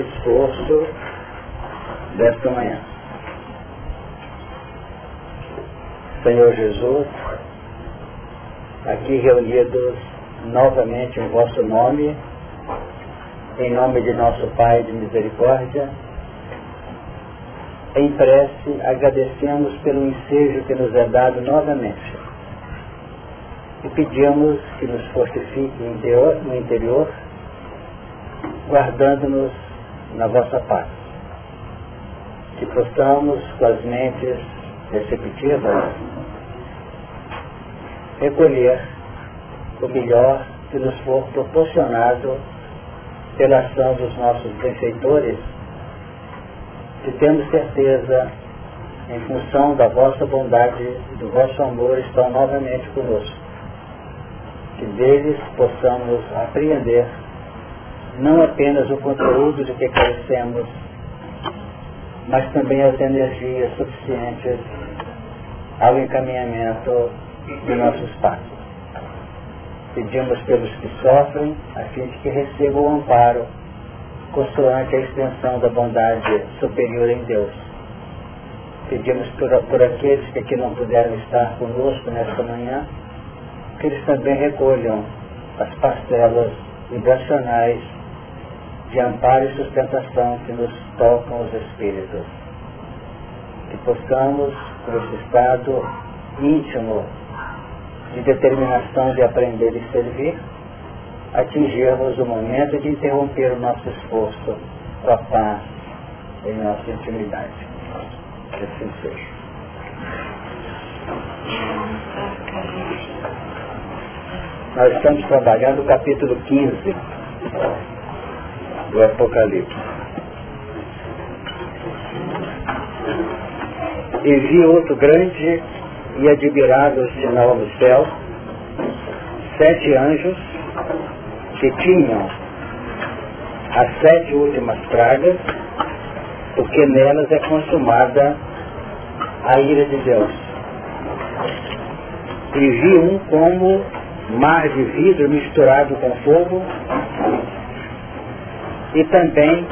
esforço desta manhã. Senhor Jesus, aqui reunidos novamente em vosso nome, em nome de nosso Pai de misericórdia, em prece agradecemos pelo ensejo que nos é dado novamente e pedimos que nos fortifique no interior, guardando-nos na vossa paz. Que possamos, com as mentes receptivas, recolher o melhor que nos for proporcionado pela ação dos nossos benfeitores, que temos certeza, em função da vossa bondade e do vosso amor, estão novamente conosco que deles possamos apreender não apenas o conteúdo de que carecemos, mas também as energias suficientes ao encaminhamento de nossos passos. Pedimos pelos que sofrem, a fim de que recebam o amparo, consoante a extensão da bondade superior em Deus. Pedimos por, por aqueles que aqui não puderam estar conosco nesta manhã, que eles também recolham as parcelas vibracionais de amparo e sustentação que nos tocam os espíritos. Que possamos, com esse estado íntimo de determinação de aprender e servir, atingirmos o momento de interromper o nosso esforço com a paz em nossa intimidade. Que assim seja. Nós estamos trabalhando o capítulo 15 do Apocalipse. E vi outro grande e admirável sinal no céu, sete anjos que tinham as sete últimas pragas, porque nelas é consumada a ira de Deus. E vi um como mar de vidro misturado com fogo, e também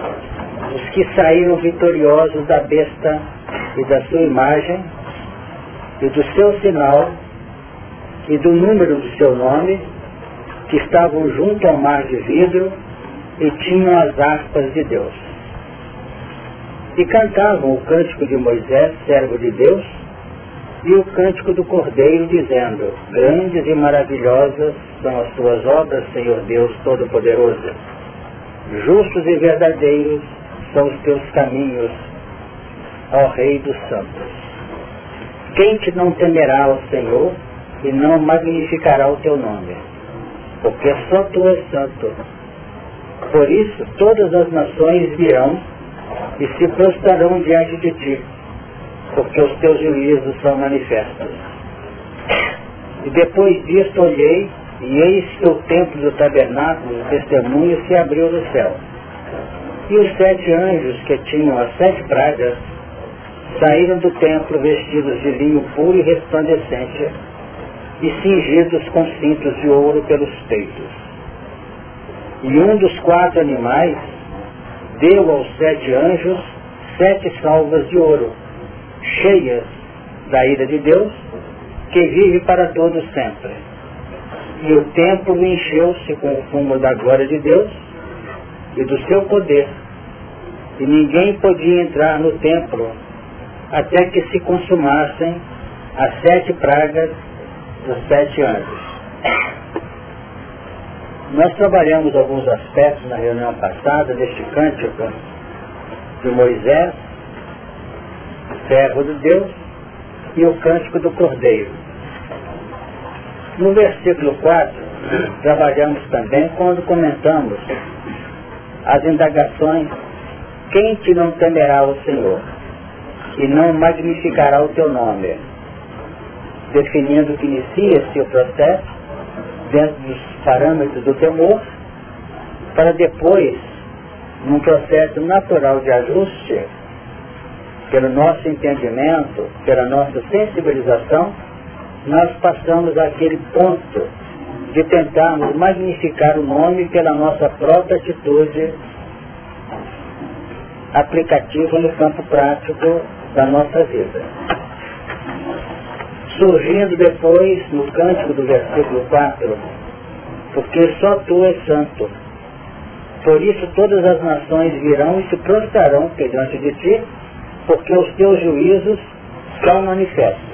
os que saíram vitoriosos da besta e da sua imagem, e do seu sinal, e do número do seu nome, que estavam junto ao mar de vidro e tinham as aspas de Deus. E cantavam o cântico de Moisés, servo de Deus, e o cântico do Cordeiro, dizendo, grandes e maravilhosas são as tuas obras, Senhor Deus Todo-Poderoso. Justos e verdadeiros são os teus caminhos, ó Rei dos Santos. Quem te não temerá ao Senhor e não magnificará o teu nome? Porque só tu és santo. Por isso todas as nações virão e se prostrarão diante de ti porque os teus juízos são manifestos. E depois disto olhei, e eis que o templo do tabernáculo do testemunho se abriu no céu. E os sete anjos que tinham as sete pragas saíram do templo vestidos de linho puro e resplandecente e cingidos com cintos de ouro pelos peitos. E um dos quatro animais deu aos sete anjos sete salvas de ouro, cheias da ira de Deus, que vive para todos sempre. E o templo encheu-se com o fumo da glória de Deus e do seu poder. E ninguém podia entrar no templo até que se consumassem as sete pragas dos sete anos. Nós trabalhamos alguns aspectos na reunião passada deste cântico de Moisés servo de Deus, e o cântico do Cordeiro. No versículo 4, trabalhamos também quando comentamos as indagações, quem te não temerá o Senhor e não magnificará o teu nome, definindo que inicia-se o processo dentro dos parâmetros do temor, para depois, num processo natural de ajuste, pelo nosso entendimento, pela nossa sensibilização, nós passamos àquele ponto de tentarmos magnificar o nome pela nossa própria atitude aplicativa no campo prático da nossa vida. Surgindo depois no cântico do versículo 4, porque só tu és santo. Por isso todas as nações virão e se prostrarão diante de ti, porque os teus juízos são manifestos.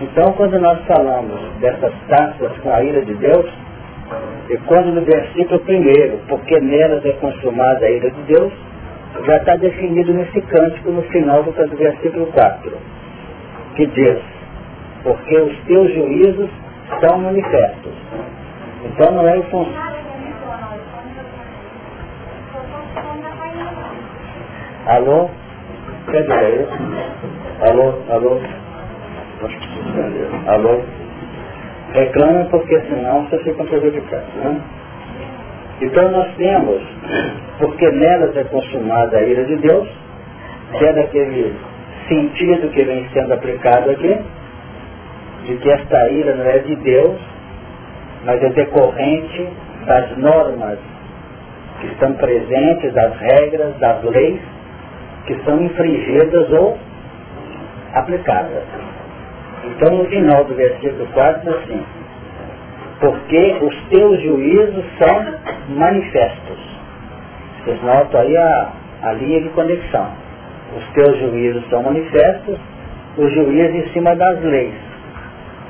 Então, quando nós falamos dessas taças com a ira de Deus, e quando no versículo primeiro, porque nelas é consumada a ira de Deus, já está definido nesse cântico no final do versículo 4, que diz, porque os teus juízos são manifestos. Então não é o Alô? Cadê aí? Alô? Alô? Alô? Reclama porque senão você fica prejudicado. Né? Então nós temos, porque nelas é consumada a ira de Deus, que é daquele sentido que vem sendo aplicado aqui, de que esta ira não é de Deus, mas é decorrente das normas que estão presentes, das regras, das leis que são infringidas ou aplicadas. Então no final do versículo 4 diz assim, porque os teus juízos são manifestos. Vocês notam aí a, a linha de conexão. Os teus juízos são manifestos, os juízos em cima das leis.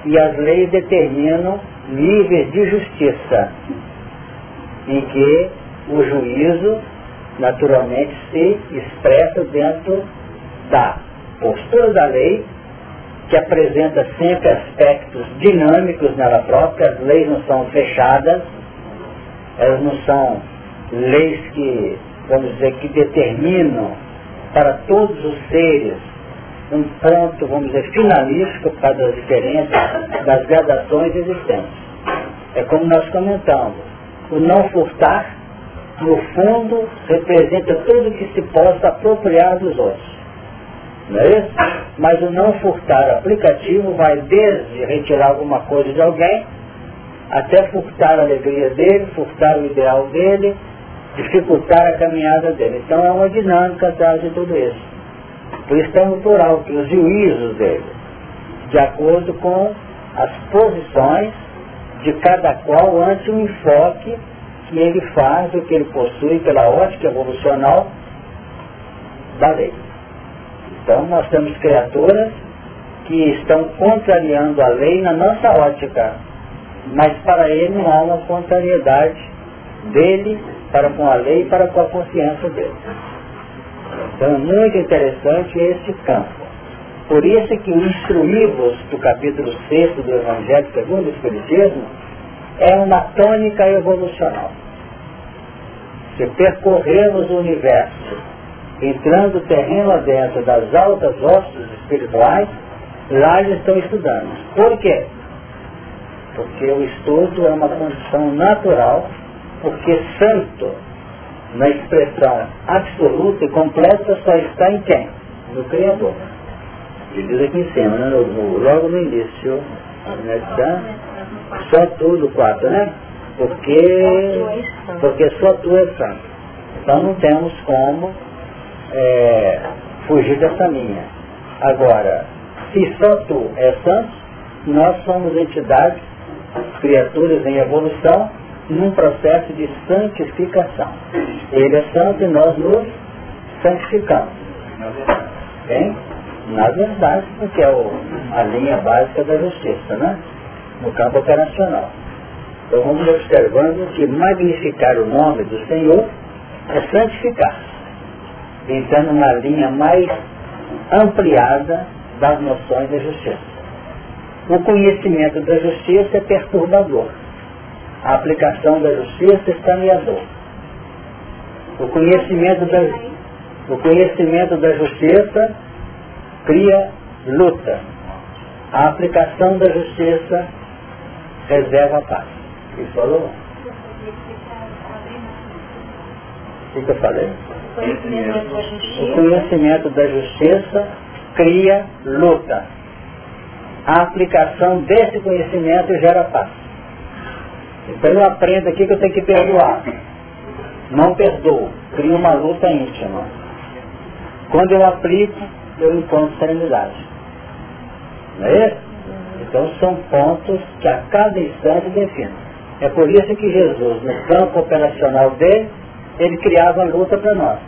E as leis determinam níveis de justiça, em que o juízo naturalmente se expressa dentro da postura da lei que apresenta sempre aspectos dinâmicos nela própria, as leis não são fechadas, elas não são leis que, vamos dizer, que determinam para todos os seres um ponto, vamos dizer, finalístico causa das diferenças, das gradações existentes. É como nós comentamos, o não furtar, no fundo, representa tudo que se possa apropriar dos outros. Não é isso? Mas o não furtar aplicativo vai desde retirar alguma coisa de alguém, até furtar a alegria dele, furtar o ideal dele, dificultar a caminhada dele. Então é uma dinâmica atrás de tudo isso. Por isso no plural, que os juízos dele, de acordo com as posições de cada qual ante o enfoque que ele faz, o que ele possui pela ótica evolucional da lei. Então nós temos criaturas que estão contrariando a lei na nossa ótica, mas para ele não há uma contrariedade dele para com a lei e para com a consciência dele. Então é muito interessante esse campo. Por isso que o instruídos do capítulo 6 do Evangelho segundo o Espiritismo é uma tônica evolucional. Se percorrermos o universo entrando terreno adentro das altas hostes espirituais, lá eles estão estudando. Por quê? Porque o estudo é uma condição natural, porque santo, na expressão absoluta e completa, só está em quem? No Criador. Ele diz aqui em cima, né? logo no início, né? Tá? só tudo quatro, né? Porque, porque só tu é santo. Então não temos como é, fugir dessa linha. Agora, se tu é santo, nós somos entidades, criaturas em evolução, num processo de santificação. Ele é santo e nós nos santificamos. Bem? Na verdade, porque é o, a linha básica da justiça, né? No campo operacional. Então vamos observando que magnificar o nome do Senhor é santificar entrando na linha mais ampliada das noções da justiça. O conhecimento da justiça é perturbador. A aplicação da justiça é escaneador. O conhecimento da, o conhecimento da justiça cria luta. A aplicação da justiça reserva a paz. Isso falou? O que eu falei? O conhecimento da justiça cria luta. A aplicação desse conhecimento gera paz. Então eu aprendo aqui que eu tenho que perdoar. Não perdoo. Cria uma luta íntima. Quando eu aplico, eu encontro serenidade. Não é isso? Então são pontos que a cada instante definem. É por isso que Jesus, no campo operacional dele, ele criava a luta para nós.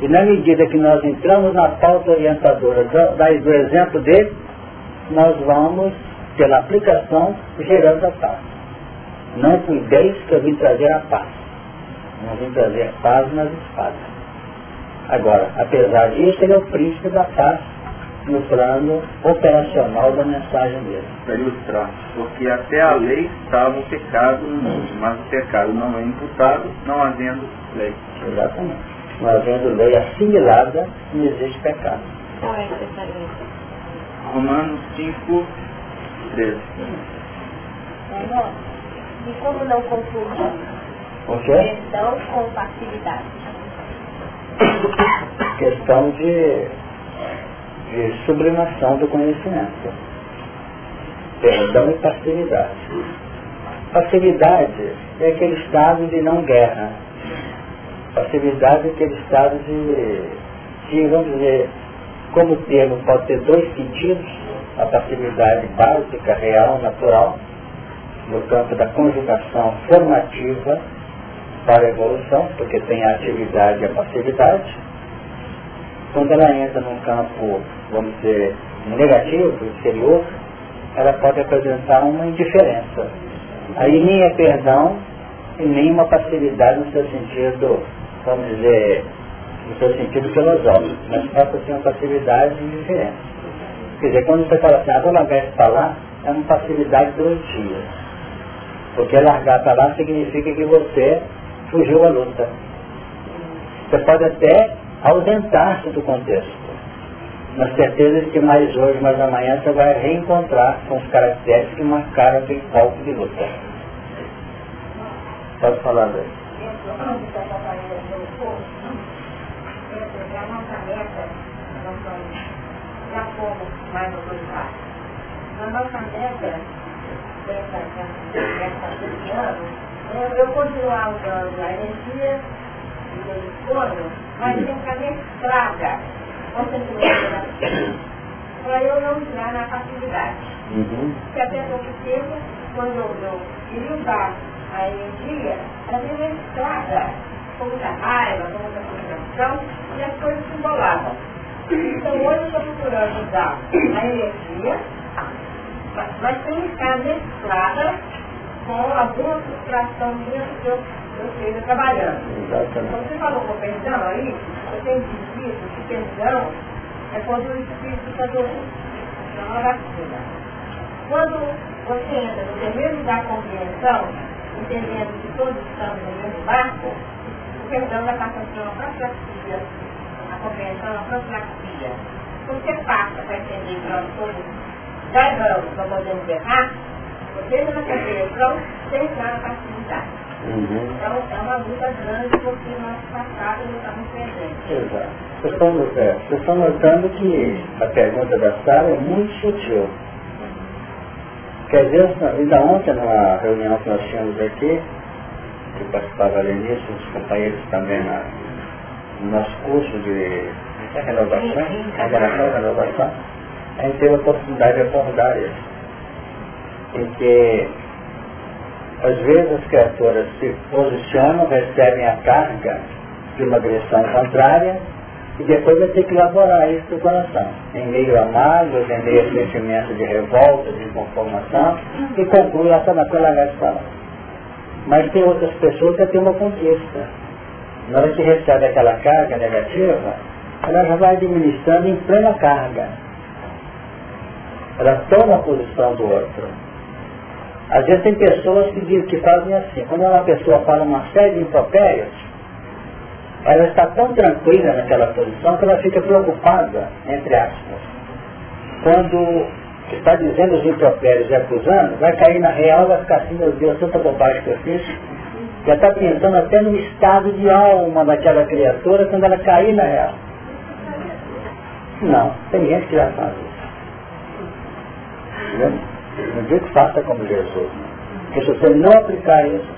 E na medida que nós entramos na pauta orientadora do, exemplo dele, nós vamos, pela aplicação, gerando a paz. Não cuideis que eu vim trazer a paz. Não vim trazer paz nas espadas. Agora, apesar disso, ele é o príncipe da paz no plano operacional da mensagem dele. Para ilustrar, porque até a lei estava o pecado no mundo, mas o pecado não é imputado, não havendo lei. Exatamente. Não havendo lei assimilada, não existe pecado. Qual é Romanos 5, 13. E como não confundir questão com passividade? Questão de de sublimação do conhecimento. Perdão e passividade. Passividade é aquele estado de não guerra. Passividade é aquele estado de, de vamos dizer, como o termo pode ter dois sentidos, a passividade básica, real, natural, no campo da conjugação formativa para a evolução, porque tem a atividade e a passividade, quando ela entra num campo, vamos dizer, negativo, exterior, ela pode apresentar uma indiferença. Aí nem é perdão e nem uma passividade no seu sentido, vamos dizer, no seu sentido filosófico, mas pode ser uma passividade e indiferença. Quer dizer, quando você fala assim, ah, vou largar isso para lá, é uma passividade doentia. Porque largar para lá significa que você fugiu à luta. Você pode até ausentar-se do contexto. Na certeza de que mais hoje, mais amanhã, você vai reencontrar com os caracteres que marcaram aquele palco de luta. Pode falar, Zé. já fomos mais autorizados. A nossa meta dessa, desse ano é eu continuar usando a energia mas que ficar mesclada com sentimento para eu não entrar na facilidade. Uhum. Porque até pouco tempo, quando eu, eu queria usar a energia, ela vem mesclada com muita raiva, com muita frustração, e as coisas se embolavam. Então hoje eu estou procurando usar a energia, mas tem que ficar mesclada com alguma frustração minha que eu ou seja, trabalhando. Exatamente. Quando você falou com perdão aí, eu tenho entendido que perdão é quando o espírito está doente, não é vacina. Quando você entra no terreno da compreensão, entendendo que todos estamos no mesmo barco, o perdão vai passar ser uma profilaxia, a compreensão é uma profilaxia. Você passa para entender que nós todos já erramos, não podemos errar, você entra na compreensão sem entrar na passividade. Uhum. Então é uma luta grande porque no nosso passado não estamos presentes. Exato. Vocês estão, é, vocês estão notando que a pergunta da Sara é muito sutil. Às vezes, ainda ontem numa reunião que nós tínhamos aqui, que participava ali nisso, os companheiros também na, no nosso curso de renovação, renovação, renovação, a gente teve a oportunidade de abordar isso. Porque às vezes as criaturas se posicionam, recebem a carga de uma agressão contrária e depois vai ter que elaborar isso do coração. Em meio a mágoas, em meio a sentimento de revolta, de inconformação, e conclui essa naquela agressão. Mas tem outras pessoas que têm uma conquista. Na hora que recebe aquela carga negativa, ela já vai administrando em plena carga. Ela toma a posição do outro. Às vezes tem pessoas que, que fazem assim, quando uma pessoa fala uma série de impropérios, ela está tão tranquila naquela posição que ela fica preocupada, entre aspas. Quando está dizendo os impropérios e acusando, vai cair na real, vai ficar assim, meu Deus, tanta bobagem que eu fiz. Já está pensando até no estado de alma daquela criatura quando ela cair na real. Não, tem gente que já faz isso. Não digo que faça como Jesus. Porque se você não aplicar isso,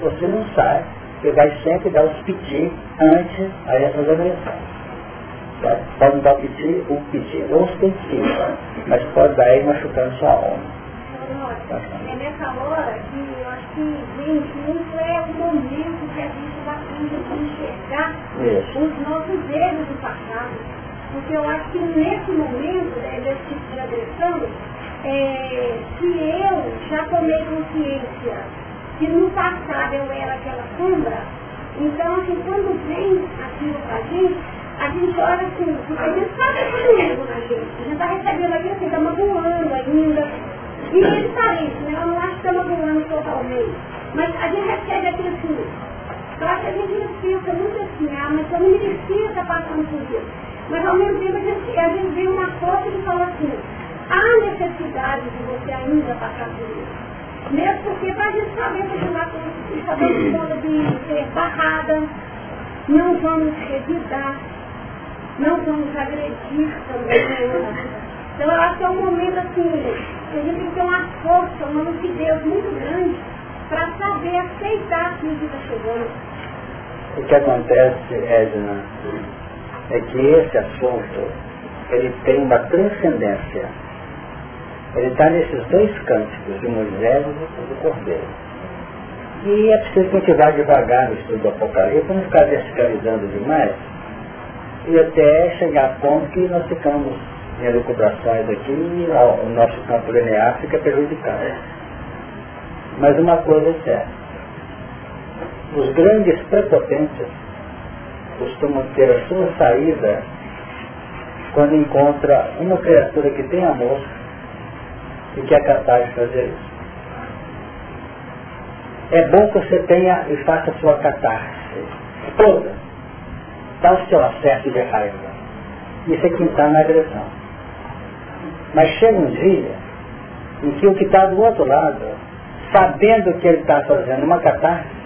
você não sai que vai sempre dar os piti antes a essas agressões. Pode dar o piti, o piti, ou os piti, mas pode dar aí machucando sua alma. É nessa hora que eu acho que, gente, isso é o momento que a gente vai enxergar Isso. os nossos erros do passado. Porque eu acho que nesse momento né, desse tipo de agressão, é, se eu já tomei consciência que no passado eu era aquela sombra, então assim, quando vem aquilo pra gente, a gente olha assim, porque a gente sabe que na gente, a gente está recebendo aquilo assim, está magoando ainda. E ele está isso, né? Eu não acho que está magoando totalmente. Mas a gente recebe aquilo assim. Acho que a gente fica muito assim, ah, mas eu não merecia estar passando por isso. Mas ao mesmo tempo a gente, a gente vê uma foto que fala assim, há necessidade de você ainda passar por isso. Mesmo porque gente saber com está dando conta de ser barrada, não vamos revidar, não vamos agredir também Então eu acho que é um momento assim, que a gente tem que ter uma força, uma Deus muito grande para saber aceitar aquilo que está chegando. O que acontece, Edna, é que esse assunto ele tem uma transcendência ele está nesses dois cânticos, de Moisés e do Cordeiro. E é preciso que a gente vá devagar no estudo do Apocalipse, não ficar verticalizando demais, e até chegar a ponto que nós ficamos em elucubrações aqui e o nosso campo linear fica prejudicado. Mas uma coisa é certa. Os grandes prepotentes costumam ter a sua saída quando encontra uma criatura que tem amor e que é capaz de fazer isso. É bom que você tenha e faça sua catarse toda. Dá o seu acesso de raiva. Isso é quem está na agressão. Mas chega um dia em que o que está do outro lado, sabendo que ele está fazendo uma catarse,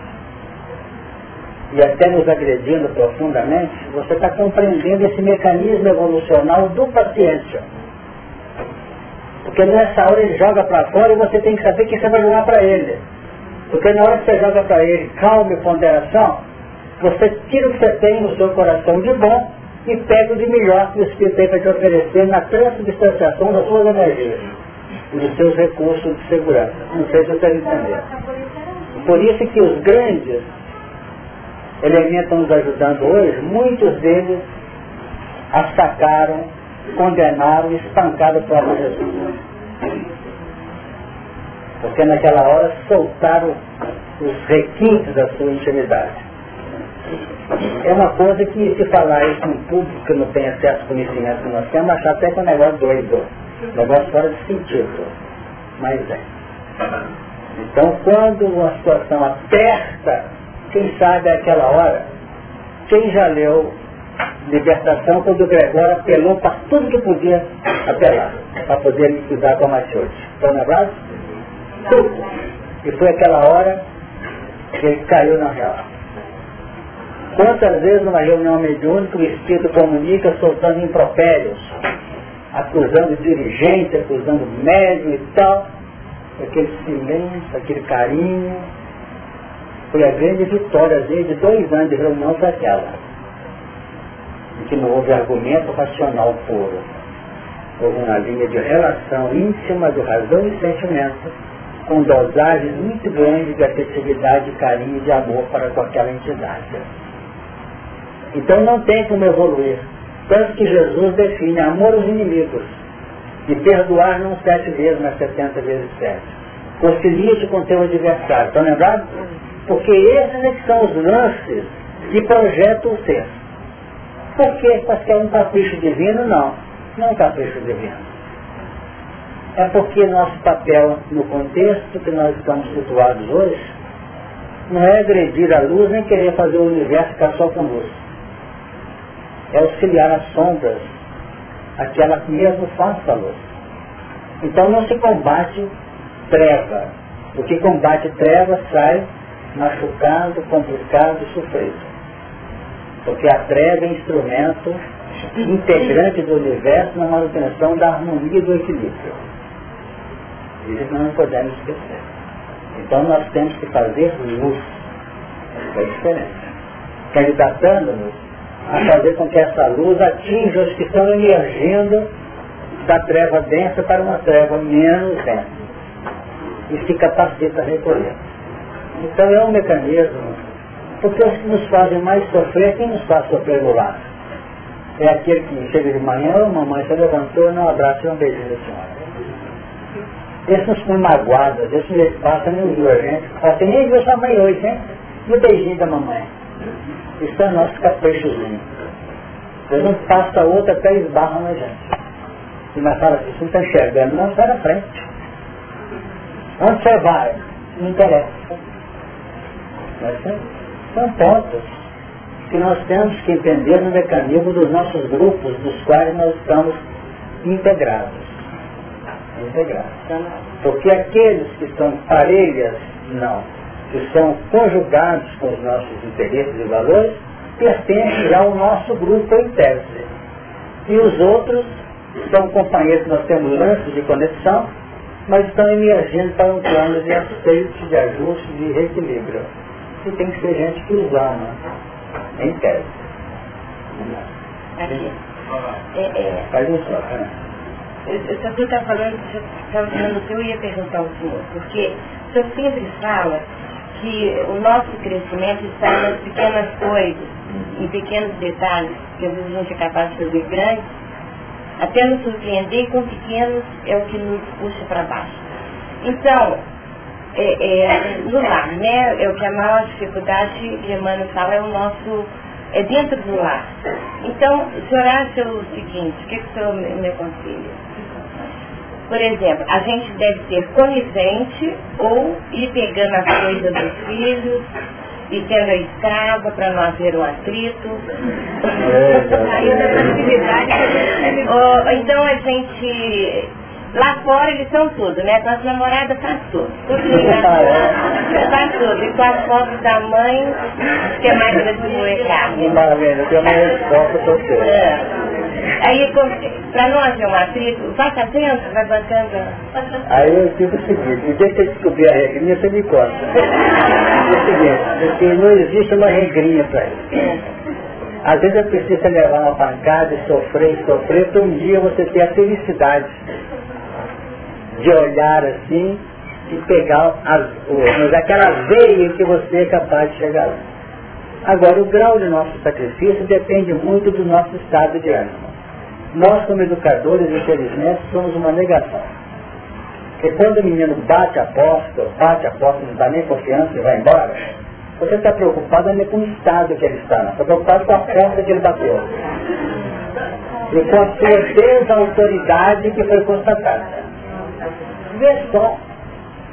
e até nos agredindo profundamente, você está compreendendo esse mecanismo evolucional do paciente. Porque nessa hora ele joga para fora e você tem que saber que você vai jogar para ele. Porque na hora que você joga para ele calma e ponderação, você tira o que você tem no seu coração de bom e pega o de melhor que o Espírito tem para te oferecer na transubstanciação das suas energias e dos seus recursos de segurança. Não sei se você entender. Por isso que os grandes elementos nos ajudando hoje, muitos deles atacaram condenaram e espancaram o próprio Jesus. Porque naquela hora soltaram os requintes da sua intimidade. É uma coisa que se falar isso em público que não tem acesso ao conhecimento que nós temos, achar até que é um negócio doido, um negócio fora de sentido. Mas é. Então quando uma situação aperta, quem sabe é aquela hora, quem já leu libertação quando o Gregório apelou para tudo que podia apelar, para poder liquidar com a Machote. Estão lembrados? Tudo. E foi aquela hora que ele caiu na real. Quantas vezes numa reunião mediúnica o Espírito comunica soltando impropérios, acusando dirigente, acusando médium e tal, aquele silêncio, aquele carinho. Foi a grande vitória dele de dois anos de reunião foi aquela e que não houve argumento racional puro. Houve uma linha de relação íntima do razão e sentimento, com dosagens muito grandes de afetividade, carinho e de amor para com aquela entidade. Então não tem como evoluir. Tanto que Jesus define amor aos inimigos e perdoar não sete vezes, mas setenta vezes sete. Concilia-te com teu adversário. Estão lembrados? Porque esses é que são os lances que projetam o ser. Porque é um capricho divino? Não. Não é um capricho divino. É porque nosso papel no contexto que nós estamos situados hoje não é agredir a luz nem querer fazer o universo ficar só com luz. É auxiliar as sombras, aquela que mesmo faz a luz. Então não se combate treva. O que combate treva sai machucado, complicado, sofrido. Porque a treva é instrumento integrante do universo na manutenção da harmonia e do equilíbrio. Isso nós não podemos esquecer. Então nós temos que fazer luz. É diferente. Candidatando-nos a fazer com que essa luz atinja os que estão emergindo da treva densa para uma treva menos densa e se capacita a recolher. Então é um mecanismo, porque os que nos fazem mais sofrer, quem nos faz sofrer no lar? É aquele que chega de manhã, oh, mamãe você levantou, não abraça e um beijinho da senhora. Esse nos põe magoadas, esse não passa viu a gente. Fala assim, nem viu sua mãe hoje, hein? E o beijinho da mamãe. Isso é nosso caprichozinho. Deus não passa outra até esbarra na gente. E nós fala assim, você não está enxergando, não, sai da frente. Onde você vai? Não interessa. Mas são pontos que nós temos que entender no mecanismo dos nossos grupos, dos quais nós estamos integrados. Integrados. Porque aqueles que são parelhas, não, que são conjugados com os nossos interesses e valores, pertencem ao nosso grupo em tese. E os outros são companheiros que nós temos lances de conexão, mas estão emergindo para um plano de aceite, de ajuste, de reequilíbrio. E tem que ser gente que os ama, em tese. Aqui. É, é. Faz isso, né? Eu só eu estava falando, estava falando que eu ia perguntar ao senhor, porque o senhor sempre fala que o nosso crescimento está nas pequenas coisas, em pequenos detalhes, que às vezes a gente é capaz de fazer grandes, até nos surpreender com pequenos é o que nos puxa para baixo. Então, é, é, no lar, né? É o que a maior dificuldade que Emmanuel fala é o nosso, é dentro do lar. Então, o senhor acha o seguinte, o que, que o senhor me, me aconselha? Por exemplo, a gente deve ser conivente ou ir pegando as coisas dos filhos e tendo a escada para não haver um atrito. Aí da facilidade oh, Então a gente Lá fora eles são tudo, né? Com as namoradas faz tudo. Tudo faz tudo. E com as fotos da mãe, que é mais de moer carne. Maravilha, eu tenho uma resposta para você. É. Aí, para não haver um atrito, vai fazendo, vai bancando. Aí eu digo o seguinte, e deixa eu descobrir a regrinha, você me conta. É o seguinte, porque não existe uma regrinha para isso. Às vezes é preciso levar uma pancada e sofrer sofrer, para um dia você ter a felicidade de olhar assim e pegar as, mas aquela veia que você é capaz de chegar lá. Agora, o grau de nosso sacrifício depende muito do nosso estado de ânimo. Nós, como educadores, infelizmente, somos uma negação. Porque quando o menino bate a porta, bate a porta, não dá nem confiança e vai embora, você está preocupado nem com o estado que ele está, não. Está preocupado com a porta que ele bateu. E com a sua desautoridade que foi constatada. Vê só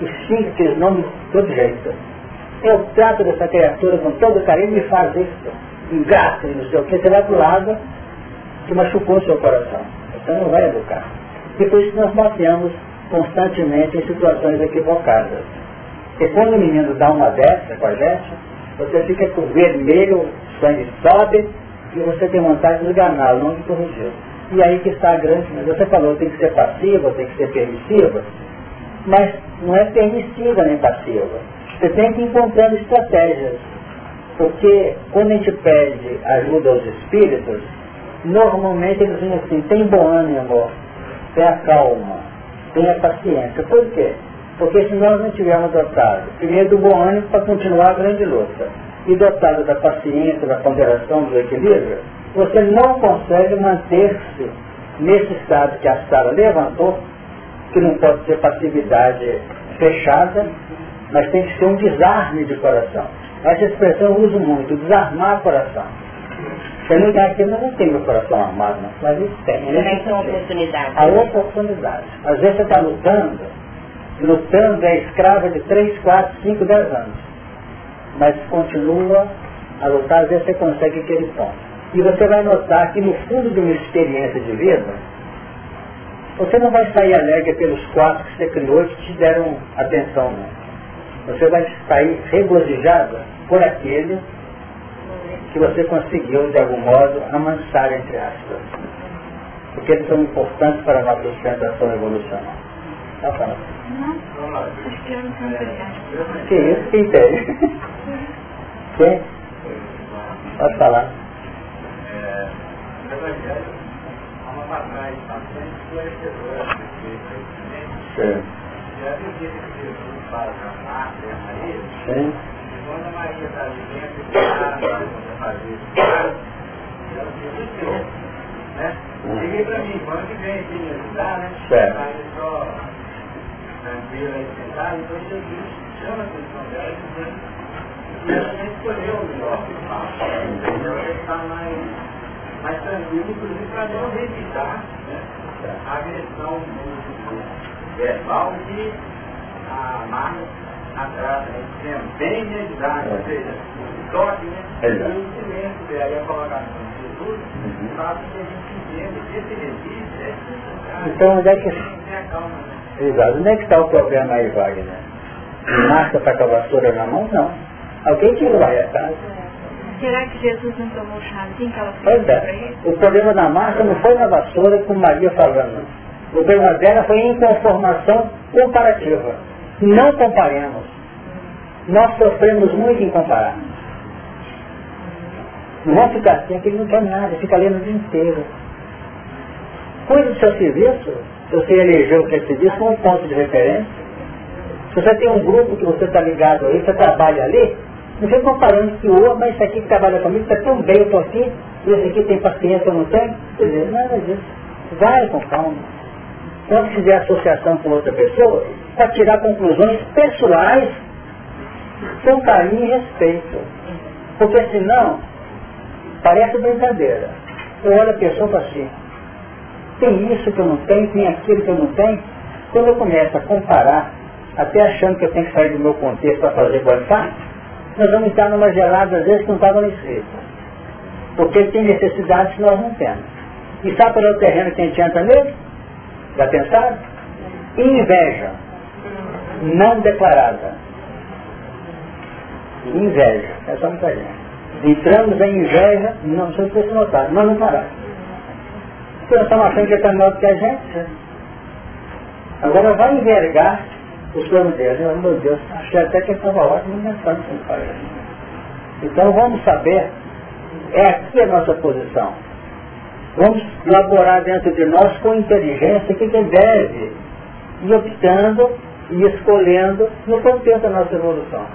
os simples nomes de todo jeito. Eu trato dessa criatura com todo carinho e faz isso. Ingrato, não sei o que, você vai pro lado que machucou seu coração. Então não vai educar. E por isso nós batemos constantemente em situações equivocadas. E quando o menino dá uma dessa com a gente, você fica com vermelho, o sangue sobe e você tem vontade de enganá-lo, não de corrigir. E aí que está a grande. Você falou tem que ser passiva, tem que ser permissiva, mas não é permissiva nem passiva. Você tem que ir encontrando estratégias. Porque quando a gente pede ajuda aos espíritos, normalmente eles dizem assim, tem bom ânimo, tenha calma, tenha paciência. Por quê? Porque se nós não tivermos dotado, primeiro do bom ânimo para continuar a grande luta, e dotado da paciência, da ponderação, do equilíbrio, você não consegue manter-se nesse estado que a Sara levantou, que não pode ser passividade fechada, mas tem que ser um desarme de coração. Essa expressão eu uso muito, desarmar o coração. Você não aqui, eu não tem meu coração armado, não. mas isso tem. Também são oportunidades. A oportunidade. Às vezes você está lutando, lutando é escrava de 3, 4, 5, 10 anos. Mas continua a lutar, às vezes você consegue aquele ponto. E você vai notar que no fundo de uma experiência de vida, você não vai sair alegre pelos quatro que você criou que te deram atenção, não. Você vai sair regozijado por aquele que você conseguiu, de algum modo, amansar, entre aspas. Porque eles são importantes para a nossa sustentação evolucional. Tá falando? Não, que isso, que entende? Sim? Pode falar. É, Sim. Já viu que Jesus fala para Marta e a Maria? Sim. Quando a Maria está ali dentro, para fazer isso, ela diz, né? Liguei para mim, quando que vem aqui me ajudar, né? Certo. Aí só tranquila e sentada, então Jesus chama a atenção dela dizendo e ela escolheu o melhor Então ela está mais, mais tranquila, inclusive para não evitar né, a agressão verbal que a marca atrás, né, bem identidade, ou seja, o toque, né? E o silêncio dela, a colocação de Jesus, faz que a gente entenda que esse registro é Então, onde é que... Exato. Onde é que está o problema aí, Wagner? Marca está com a vassoura na mão? Não. Alguém tirou a casa. Será que Jesus não tomou chazinho que ela fez é. O problema da Marta não foi na vassoura com Maria falando. O problema dela foi em conformação comparativa. Não comparemos. Nós sofremos muito em comparar. Não vamos ficar assim, que ele não quer nada, fica lendo o dia inteiro. Cuide do seu serviço, se você elegeu o que é serviço como ponto de referência. Se você tem um grupo que você está ligado aí, você trabalha ali, não fica comparando que o mas esse aqui que trabalha comigo está tão bem, eu estou aqui, e esse aqui tem paciência, eu não tenho. Quer dizer, nada disso. Vai com calma. Quando fizer associação com outra pessoa, para tirar conclusões pessoais com carinho e respeito. Porque senão, parece brincadeira. Eu olho a pessoa falo assim, tem isso que eu não tenho, tem aquilo que eu não tenho. Quando eu começo a comparar, até achando que eu tenho que sair do meu contexto para fazer qualificar, nós vamos estar numa gelada, às vezes, que não estava no escrito. Porque ele tem necessidades que nós não temos. E sabe para o terreno que a gente entra nele? Já pensaram? Inveja. Não declarada. Inveja. É só muita gente. Entramos em inveja, não sei se vocês notaram, mas não pararam. Porque nós estamos achando que está melhor do que a gente. Agora vai envergar os planos dele. Eu, meu Deus, achei até que estava ótimo pensando com o pai. Então vamos saber, é aqui a nossa posição. Vamos elaborar dentro de nós com inteligência o que, que deve ir optando e escolhendo no contexto da nossa evolução.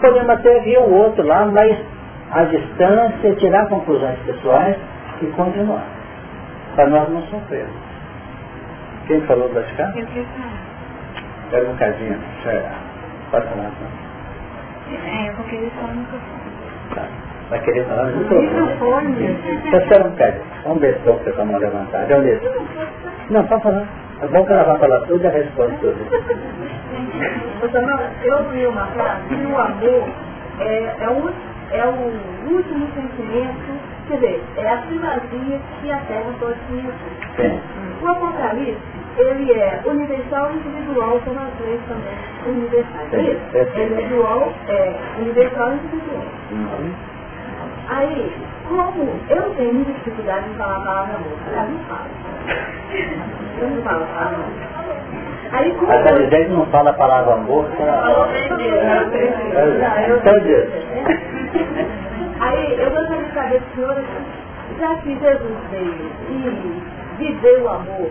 Podemos até ver o outro lá, mas a distância, tirar conclusões pessoais e continuar. Para nós não sofrermos. Quem falou das cá? Espera um bocadinho. Pode falar. É, eu vou querer só no microfone. Tá. Vai querer falar no microfone? Então espera um bocadinho. Vamos ver se você com a mão levantada. Olha isso. Não, pode falar. É bom que ela vai falar tudo e a resposta tudo. Eu vi uma frase que o amor é, é, o, é o último sentimento, quer dizer, é a primazia que a terra pode conhecer. O Apocalipse ele é universal e individual, como as leis também universais. É isso? É individual, é universal e individual. Uhum. Aí, como eu tenho muita dificuldade em falar a palavra amor, eu não falo. Eu não falo a palavra amor. Aí, como Mas a gente não fala a palavra amor, fala... Então diz. Aí, eu gostaria de saber, senhora, já que Jesus veio e viveu o amor,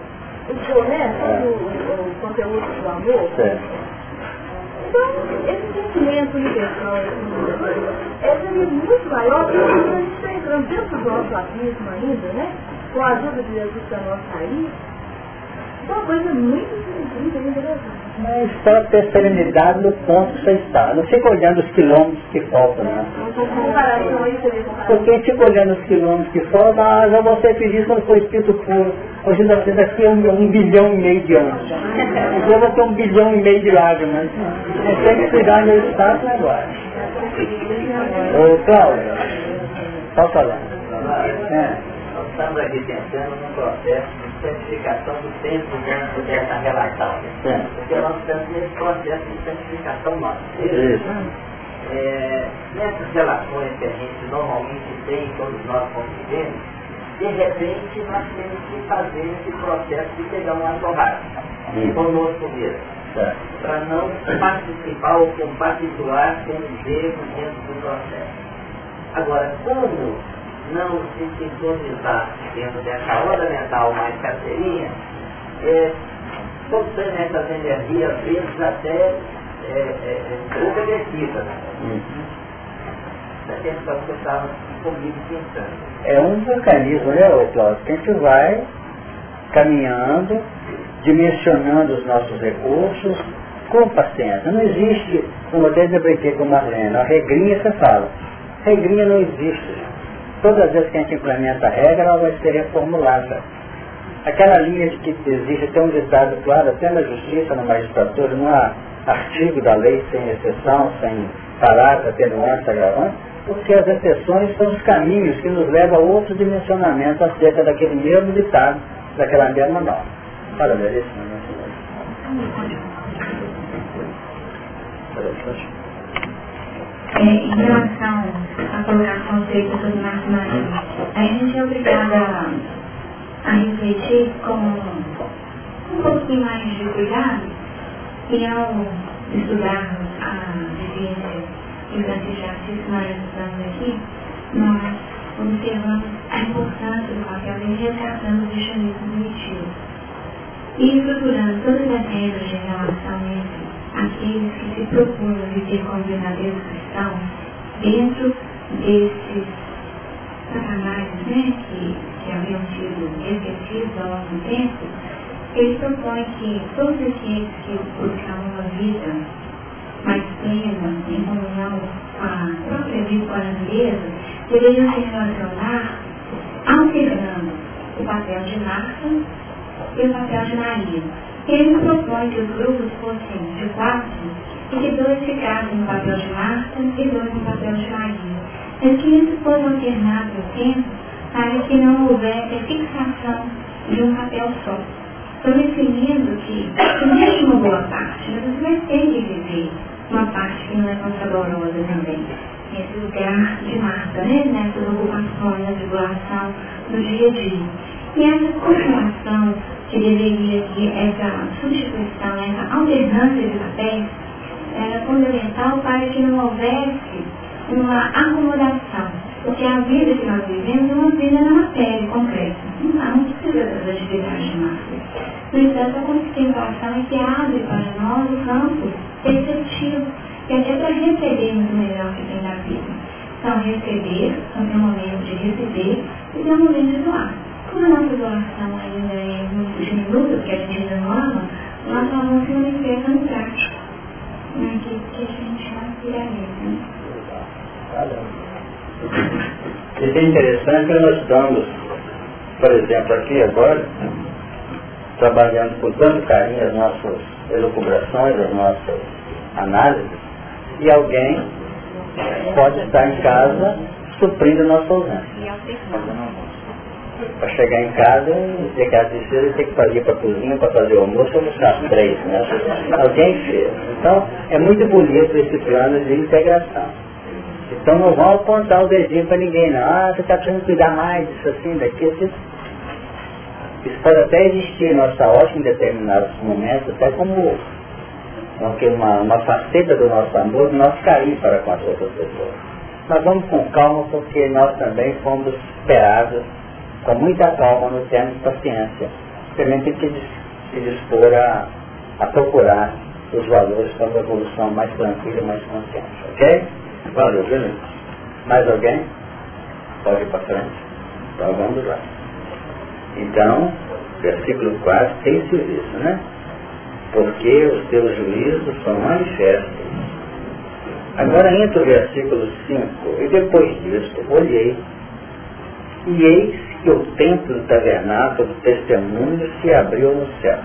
Todo o, o conteúdo do amor. Então, esse sentimento universal, esse é muito maior, porque a gente está entrando dentro do nosso abismo ainda, né? Com a ajuda de Jesus para nós sair. Uma coisa muito? Mas para ter serenidade no ponto que você está. Não fica olhando os quilômetros que faltam, né? Porque fica olhando os quilômetros que faltam, ah, já vou ser feliz quando for espírito puro. Hoje nós temos aqui um, um bilhão e meio de anos. Então eu vou ter um bilhão e meio de lágrimas. Você tem que cuidar do espaço agora. Ô, Cláudio, pode falar. É. Estamos aqui pensando num processo santificação do tempo dentro dessa relação. Sim. Porque nós estamos nesse processo de santificação nossa. É, nessas relações que a gente normalmente tem, todos nós convivemos, de repente nós temos que fazer esse processo de pegar uma torrada conosco mesmo. Para não participar ou compactuar com os erros dentro do processo. Agora, como não se sintonizar dentro dessa onda mental mais carteirinha, é, obtém essas energias, às vezes até é, é, é, obedecidas. Uhum. Essa que estava comigo pensando. É um mecanismo, né, Cláudio, que a gente vai caminhando, dimensionando os nossos recursos, com paciência. Não existe, como até já brinquei com a Marlene, a regrinha você fala. Regrinha não existe. Todas as vezes que a gente implementa a regra, ela vai ser reformulada. Aquela linha de que existe até um ditado claro, até na justiça, na magistratura, não há artigo da lei sem exceção, sem parágrafo, atenuante, agravante, porque as exceções são os caminhos que nos levam a outro dimensionamento acerca daquele mesmo ditado, daquela mesma norma. Isso em relação à colocação sobre Marco Marinho, a gente é obrigada a, refletir com um pouquinho mais de cuidado e ao estudarmos a vivência que o Francisco Assis nós estudamos aqui, nós observamos a importância do papel de resgatando o cristianismo primitivo. E estruturando todas as regras de relação entre aqueles que se propunham viver como verdadeiros cristãos dentro desses patamares né, que, que haviam sido esquecidos ao longo do tempo, ele propõe que todos aqueles que buscam uma vida mais plena, em comunhão com a própria vida com a natureza, deveriam se relacionar alternando o papel de Marta e o papel de Maria ele propõe que os grupos fossem de quatro e que dois ficassem no papel de Marta e dois no papel de Maria. Mas que isso fosse alternado no tempo para que não houvesse fixação de um papel só. Estou definindo que existe uma boa parte, mas você vai ter que viver uma parte que não é tão saborosa também. Esse lugar de Marta, né? nessas ocupações, na tribulação do dia a dia. E essa continuação que deveria que essa substituição, essa alternância de papéis, era fundamental para que não houvesse uma acomodação. Porque a vida que nós vivemos é uma vida na matéria concreta. Não, não precisa das atividades de massa. No entanto, a contemplação é que abre para nós o campo perceptivo, e até para recebermos o melhor que tem na vida. Então, receber, então tem um momento de receber e tem um momento de doar. Como a nossa doação ainda é muito diminuta, porque a gente ama, nós falamos que manifesta no prático. Né? Que, que a gente chama pirâmide. Né? Isso é interessante que nós estamos, por exemplo, aqui agora, trabalhando com tanto carinho as nossas elucubrações, as nossas análises, e alguém pode estar em casa suprindo a nossa ausência para chegar em casa e ter que e ter que fazer para a cozinha, para fazer o almoço, buscar três, né? Alguém fez. Então, é muito bonito esse plano de integração. Então não vão apontar o dedinho para ninguém, não. Ah, você está precisando cuidar mais disso assim, daquilo. Isso, isso pode até existir nossa ótica em determinados momentos, até como uma, uma faceta do nosso amor, nosso carinho para com as outras pessoas. Mas vamos com calma, porque nós também fomos esperados com muita calma, no termo de paciência. Também tem que se dispor a, a procurar os valores para uma evolução mais tranquila, mais consciente. Ok? Valeu, beleza. Mais alguém? Pode ir para frente. Então vamos lá. Então, versículo 4 tem-se visto, né? Porque os teus juízos são manifestos. Agora entra o versículo 5, e depois disso, olhei, e eis que o templo do tabernáculo do testemunho se abriu no céu.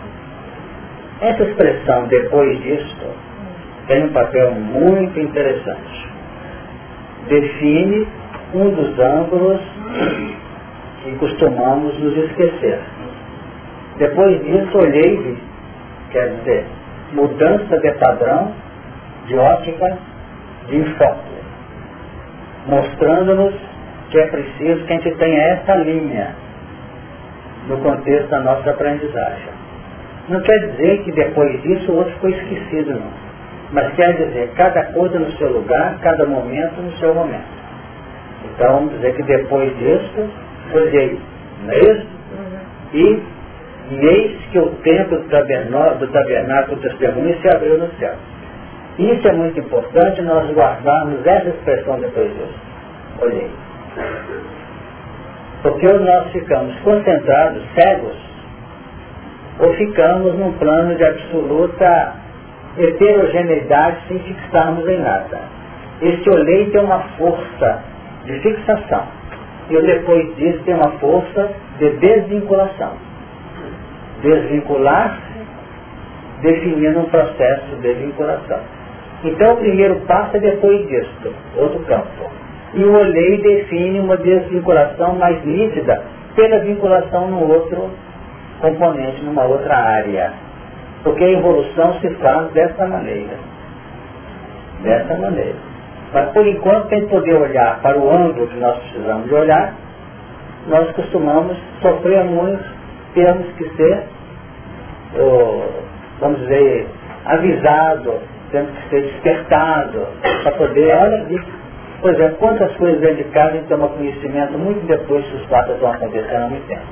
Essa expressão, depois disso, tem um papel muito interessante. Define um dos ângulos que costumamos nos esquecer. Depois disso, olhei e vi. Quer dizer, mudança de padrão, de ótica, de enfoque. Mostrando-nos que é preciso que a gente tenha essa linha no contexto da nossa aprendizagem. Não quer dizer que depois disso o outro foi esquecido, não. Mas quer dizer, cada coisa no seu lugar, cada momento no seu momento. Então, vamos dizer que depois disso, não é isso? E eis que o templo do tabernáculo, do tabernáculo testemunho se abriu no céu. Isso é muito importante nós guardarmos essa expressão depois disso. Olhei. Porque nós ficamos concentrados, cegos, ou ficamos num plano de absoluta heterogeneidade sem fixarmos em nada. Esse olhei tem uma força de fixação. E depois disso tem uma força de desvinculação. Desvincular-se definindo um processo de vinculação. Então o primeiro passo é depois disso, outro campo. E o olhei define uma desvinculação mais nítida pela vinculação no outro componente, numa outra área. Porque a evolução se faz dessa maneira. Dessa maneira. Mas por enquanto, sem poder olhar para o ângulo que nós precisamos de olhar, nós costumamos sofrer muito, temos que ser, vamos dizer, avisado, temos que ser despertado para poder, olha, por exemplo, quantas coisas dentro de casa a gente toma conhecimento muito depois que os fatos estão acontecendo há muito tempo.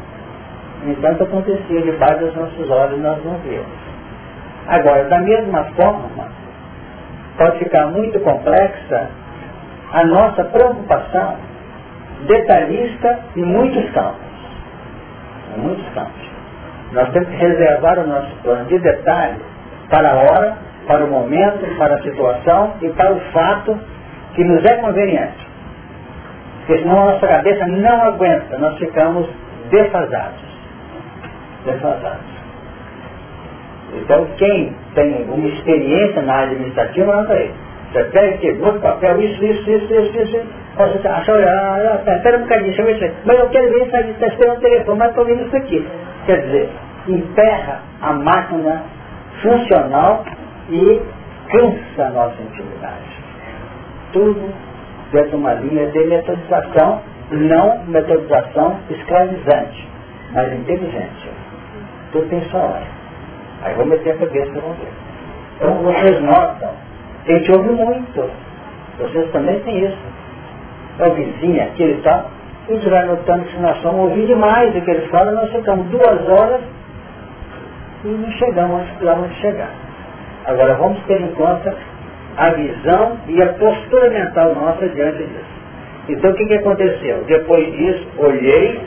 No entanto, acontecia debaixo dos nossos olhos nós não vimos. Agora, da mesma forma, pode ficar muito complexa a nossa preocupação detalhista em muitos campos. Em muitos campos. Nós temos que reservar o nosso plano de detalhe para a hora, para o momento, para a situação e para o fato que nos é conveniente. Porque senão a nossa cabeça não aguenta, nós ficamos defasados. Defasados. Então, quem tem uma experiência na área administrativa, não aí. Você pega, quebrou o papel, isso, isso, isso, isso, isso. Você acha, olha, espera um bocadinho, deixa eu ver isso Mas eu quero ver se está esperando o telefone, mas estou vendo isso aqui. Quer dizer, emperra a máquina funcional e cansa a nossa intimidade. Tudo dentro de uma linha de metodização, não metodização escravizante, mas inteligente. Tudo tem sua hora. Aí vou meter a cabeça para ver. Então vocês notam, a gente ouve muito. Vocês também têm isso. É o vizinho, aquele e tal. A gente vai notando que nós somos ouvir demais o que eles falam, nós ficamos duas horas e não chegamos onde precisamos chegar. Agora vamos ter em conta a visão e a postura mental nossa diante disso. Então o que, que aconteceu? Depois disso, olhei,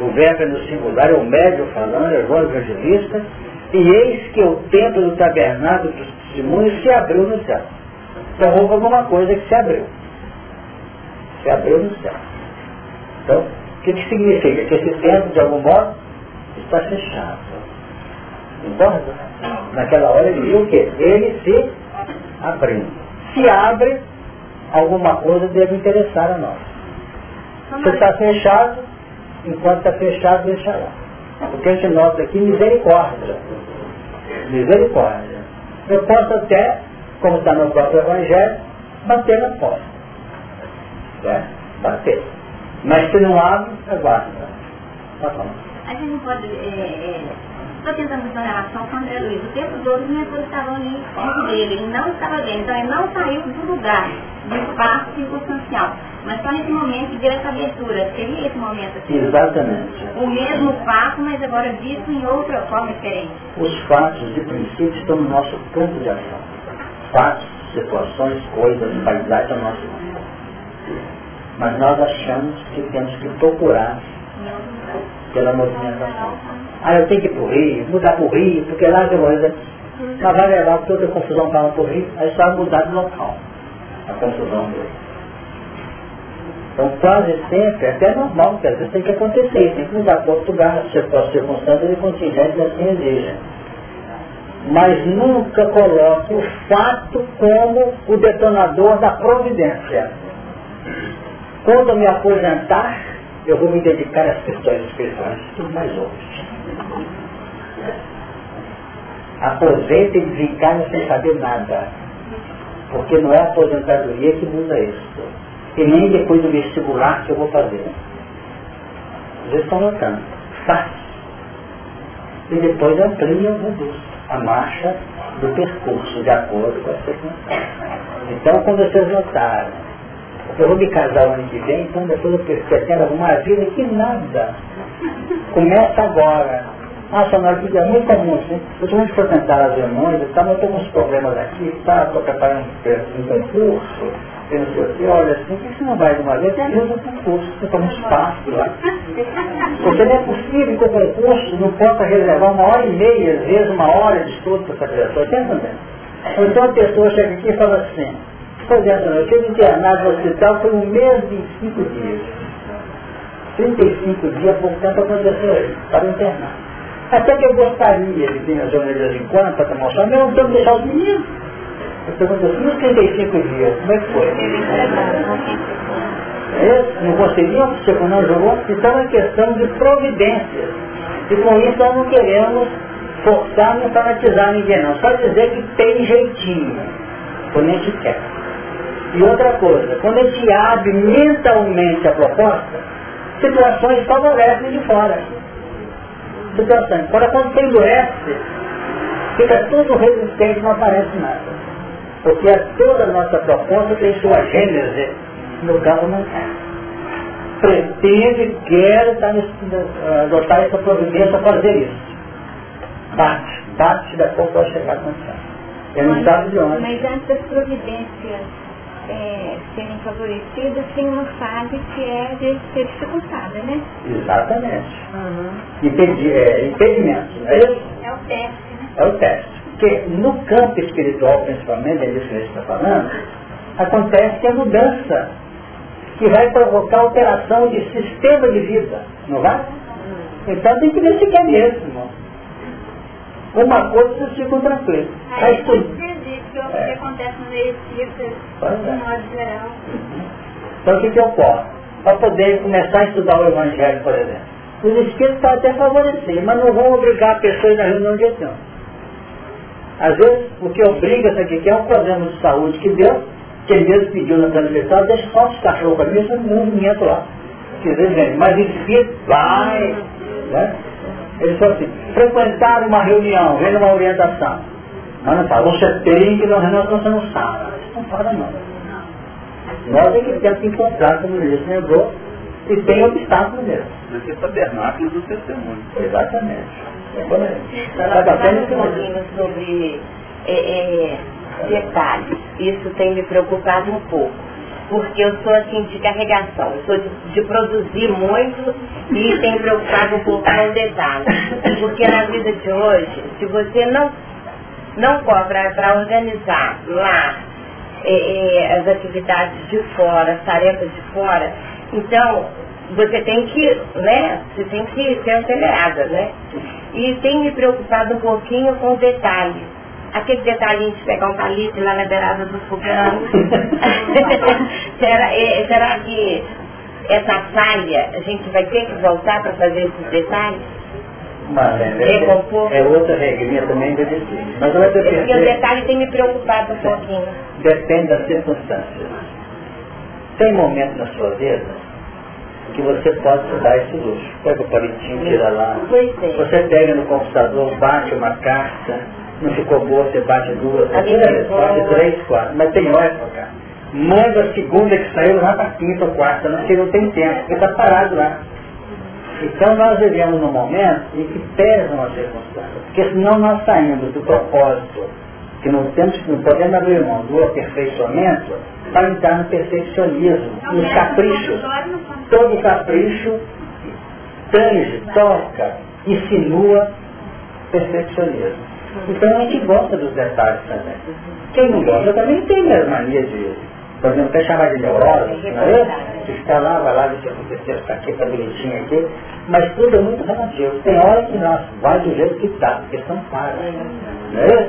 o verbo é no singular, é o médio falando, é evangelista, e eis que o templo do tabernáculo dos testemunhos se abriu no céu. Então houve alguma coisa que se abriu. Se abriu no céu. Então, o que, que significa? Que esse templo, de algum modo, está fechado. Então, naquela hora ele viu o quê? Ele se abriu. Se abre, alguma coisa deve interessar a nós. Se está fechado, enquanto está fechado, deixa lá. Porque a gente nota aqui misericórdia. Misericórdia. Eu posso até, como está no próprio Evangelho, bater na porta. Né? Bater. Mas se não abre, aguarda. Tá a gente não pode. É, é, tentando fazer uma relação com André Luiz. O tempo todo os mentores estavam ali dentro dele. Ele não estava dentro. Então ele não saiu do lugar, do espaço circunstancial. Mas só nesse momento de essa abertura, seria esse momento assim? Exatamente. O mesmo fato, mas agora visto em outra forma diferente. Os fatos, de princípio, estão no nosso campo de ação. Fatos, situações, coisas, qualidades ao nosso campo. Mas nós achamos que temos que procurar pela movimentação. Ah, eu tenho que ir para o Rio, mudar para o Rio, porque lá eu vou... Mas vai levar toda a confusão para o Rio, aí só mudar de local. A confusão Rio. Então quase sempre, é até normal, que às vezes tem que acontecer, tem que mudar para outro lugar, se as circunstâncias e contingentes assim exigem. Mas nunca coloque o fato como o detonador da providência. Quando eu me aposentar, eu vou me dedicar às questões espirituais, tudo mais outros. Aposenta e desencarna sem saber nada. Porque não é a aposentadoria que muda isso e nem depois do vestibular que eu vou fazer. Vocês estão notando. Fácil. E depois amplia o reduz a marcha do percurso de acordo com a circunstância. Então, quando vocês notarem eu vou me casar o ano que vem, então depois eu pretendo arrumar a vida que nada. Começa agora. Ah, Sonora, que é muito comum, assim. Eu estou muito frequentar as reuniões e tal, mas uns problemas aqui, tá? Estou preparando um concurso, tem não sei o olha assim, por que você não vai de uma vez? Tem ajuda o concurso, você toma um espaço lá. Porque não é possível que o concurso não possa reservar uma hora e meia, às vezes uma hora de estudo para essa pessoa, está entendendo? Então a pessoa chega aqui e fala assim, por exemplo, eu tive internado no hospital por um mês e cinco dias. 35 dias, por tempo aconteceu isso, para internar. Até que eu gostaria de ter a zona de vez em quando para tomar o sol, mas não tenho que deixar os meninos. Eu pergunto assim, nos 35 dias, como é que foi? É, não conseguiam, você não jogou? Então é questão de providências. E com isso nós não queremos forçar nem fanatizar ninguém não. Só dizer que tem jeitinho, quando a gente quer. E outra coisa, quando a gente abre mentalmente a proposta, situações favorecem de fora. Situações. Agora quando você endurece, fica tudo resistente, não aparece nada. Porque toda a nossa proposta tem sua gênese no campo mental. Pretende, quer adotar essa providência fazer isso. Bate, bate da pouco vai chegar no céu. Eu não sabe de onde. Mas antes das providências é, serem favorecidas, tem uma fase que é de ser dificultada, né? Exatamente. Uhum. Impedi, é, impedimento, é isso? É o teste, né? É o teste. Porque no campo espiritual, principalmente, é disso que a gente está falando, acontece a mudança que vai provocar alteração de sistema de vida, não vai? Então tem que ver se quer mesmo. Uma coisa vocês ficam tranquilos. Aí, é o que é. acontece no meio espírita, de é. modo geral. Então o que, que ocorre? Para poder começar a estudar o Evangelho, por exemplo. Os espíritos podem até favorecer, mas não vão obrigar a pessoa a ir na reunião de ação. Às vezes, o que obriga isso aqui, que é um problema de saúde que deu, que mesmo pediu na transmissão, deixa só os cachorros para mim, esse movimento lá. Quer dizer, mas espírito vai. Né? Ele falou assim, frequentar uma reunião, vendo uma orientação. Mas não fala, você tem que não renova, você não sabe. Não fala não. Nós é que temos que encontrar, como ele lembrou, e tem obstáculo mesmo. Porque é tabernáculo do testemunho. Exatamente. Está falando um pouquinho sobre é, é, detalhes. Isso tem me preocupado um pouco. Porque eu sou assim de carregação, eu sou de, de produzir muito e tem me preocupado um pouco com o detalhe. Porque na vida de hoje, se você não não para organizar lá é, é, as atividades de fora, as tarefas de fora, então você tem que, né, você tem que ser acelerada, né? E tem me preocupado um pouquinho com o detalhe. Aquele detalhinho de pegar um palito lá na beirada do fogão. será, é, será que essa falha a gente vai ter que voltar para fazer esses detalhes? Mas é, é, é, outra regrinha também difícil. Mas vai depender. Porque o detalhe tem me preocupado um pouquinho. Depende das circunstâncias. Tem momentos na sua vida que você pode dar esse luxo. Pega o palitinho, tira lá. É. Você pega no computador, bate uma carta, não ficou boa, você bate duas, três, bate três, quatro. Mas tem hora para cá. Manda a segunda que saiu lá para quinta ou quarta, não, porque não tem tempo, porque está parado lá. Então nós vivemos num momento em que pesam as circunstâncias, porque senão nós saímos do propósito, que não, temos, não podemos abrir mão do aperfeiçoamento, para entrar no perfeccionismo, nos caprichos. Todo capricho tange, toca, insinua perfeccionismo. Então a gente gosta dos detalhes também. Quem não gosta também tem as manias de exemplo, até chamar de neurose, não é? Você fica lá, vai lá, deixa acontecer, está aqui, está bonitinho aqui, mas tudo é muito relativo. Tem hora que nós vai do jeito que está, porque são pagas. Não é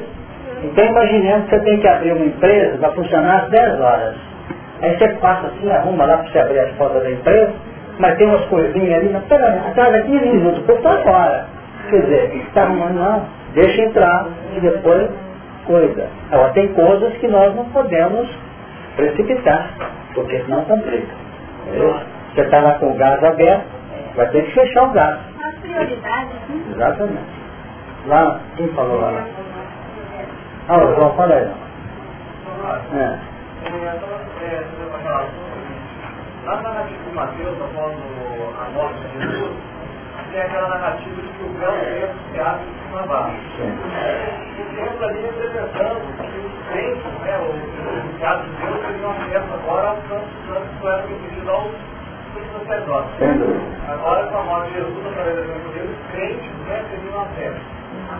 Então imaginemos que você tem que abrir uma empresa para funcionar às 10 horas. Aí você passa assim, arruma lá para você abrir as portas da empresa, mas tem umas coisinhas ali, mas pera, atrasa 15 minutos, o povo está fora. Quer dizer, está arrumando, não, deixa entrar e depois coisa. Agora tem coisas que nós não podemos precipitar, porque senão complica. Você está lá com o gás aberto, vai ter que fechar o gás. As prioridades, né? Exatamente. Lá, quem falou lá? Ah, o João, fala aí. É. Na narrativa de Mateus, após a morte de Jesus, tem aquela narrativa de que o véu preto se abre de cima a baixo. E temos ali representando que os crentes, né, os casos de Deus, teriam acesso agora ao santo que era pedido aos sacerdotes. Agora, com a morte de Jesus, através da de Deus, os crentes né, teriam acesso.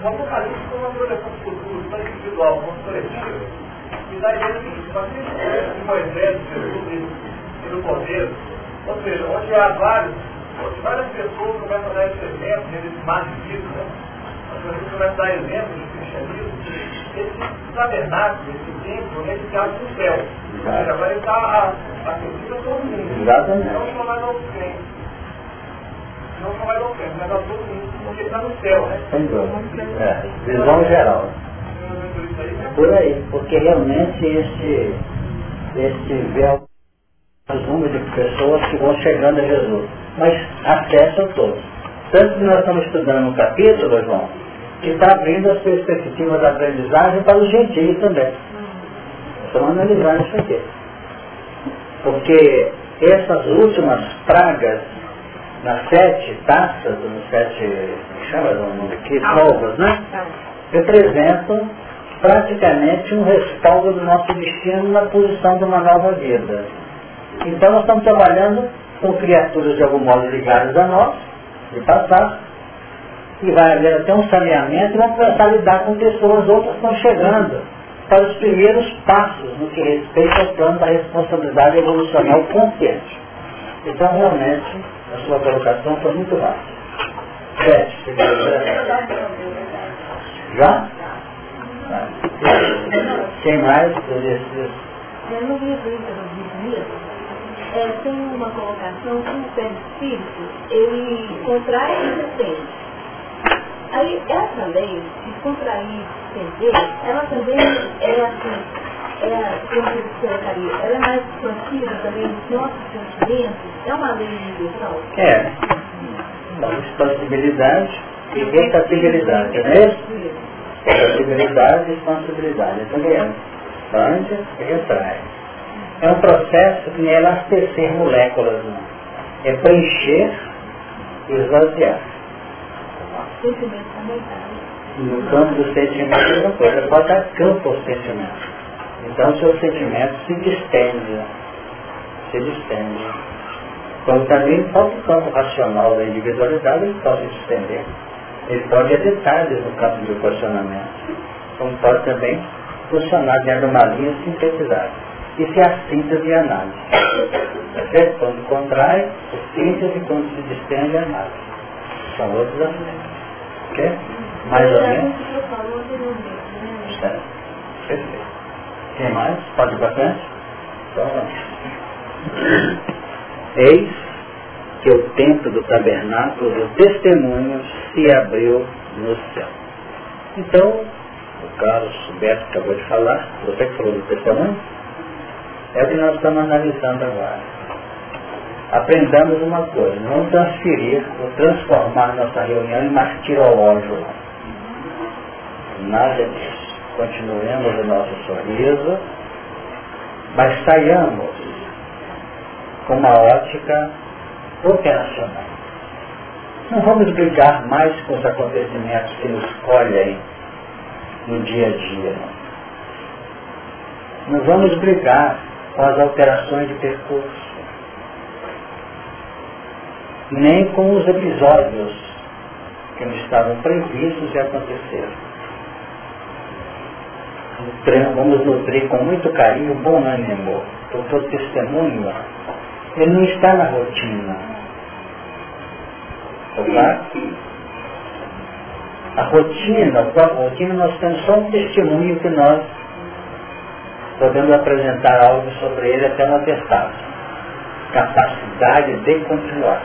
O Apocalipse foi uma projeção futura, tanto individual quanto coletiva, e da ideia seguinte, nós temos o Moisés, Jesus e do poder, ou seja, onde há vários várias pessoas começam a dar esse exemplo, eles disso, né? As pessoas começam a dar exemplos do cristianismo, esse tabernáculo, esse templo, nesse caso do céu. Exato. Agora ele está acessível a todo mundo. Exatamente. Não só mais aos crentes. Não só mais aos crentes, mas a todo mundo, porque está no céu, né? Sem dúvida. É, visão geral. Por aí, porque realmente esse, esse véu número de pessoas que vão chegando a Jesus mas acesso a todos. Tanto que nós estamos estudando um capítulo, irmão, que está abrindo as perspectivas da aprendizagem para os gentios também. Estamos analisando isso aqui. Porque essas últimas pragas nas sete taças, nos sete, chama o aqui, provas, né? Representam praticamente um respaldo do nosso destino na posição de uma nova vida. Então nós estamos trabalhando são criaturas de algum modo ligadas a nós, de passar, e vai haver até um saneamento e vamos começar a lidar com pessoas, outras estão chegando para os primeiros passos no que respeita ao plano da responsabilidade evolucional consciente. Então, realmente, a sua colocação foi muito rápida. Sete, Já? Quem mais? Eu não vi isso é, tem uma colocação que o perispírito, ele contrai e detende. Aí essa lei de contrair e estender, ela também é assim, é, como eu colocaria, ela é mais expansiva também dos nossos sentimentos, é uma lei universal? É. Uma expansibilidade e versatilidade, não é isso? Expansibilidade e expansibilidade. Então, é, expande e retrai. É um processo que não é elastecer moléculas, não. É preencher e esvaziar. No campo do sentimento é uma coisa, pode dar campo ao sentimento. Então seu sentimento se distende, se distende. Quando também falta o campo racional da individualidade, ele pode se distender. Ele pode detalhes no campo do questionamento. Como pode também funcionar de uma linha sintetizada. Isso é a síntese e a análise. Certo? Quando contrai, síntese, quando se distende, a análise. São outros assuntos. Ok? Mais ou menos? Certo. Perfeito. Quem mais? Pode ir? Então vamos. Eis que o templo do tabernáculo do testemunho se abriu no céu. Então, o Carlos Beto acabou de falar, você que falou do testemunho, é o que nós estamos analisando agora. Aprendamos uma coisa, não transferir ou transformar nossa reunião em martirológio. Nada disso. Continuemos o nosso sorriso, mas saiamos com uma ótica operacional. Não vamos brigar mais com os acontecimentos que nos colhem no dia a dia. Não vamos brigar com as alterações de percurso, nem com os episódios que não estavam previstos e aconteceram. Vamos nutrir com muito carinho, bom ânimo, porque o testemunho, ele não está na rotina. A rotina, a rotina nós temos só um testemunho que nós podemos apresentar algo sobre ele até uma atestado. Capacidade de continuar.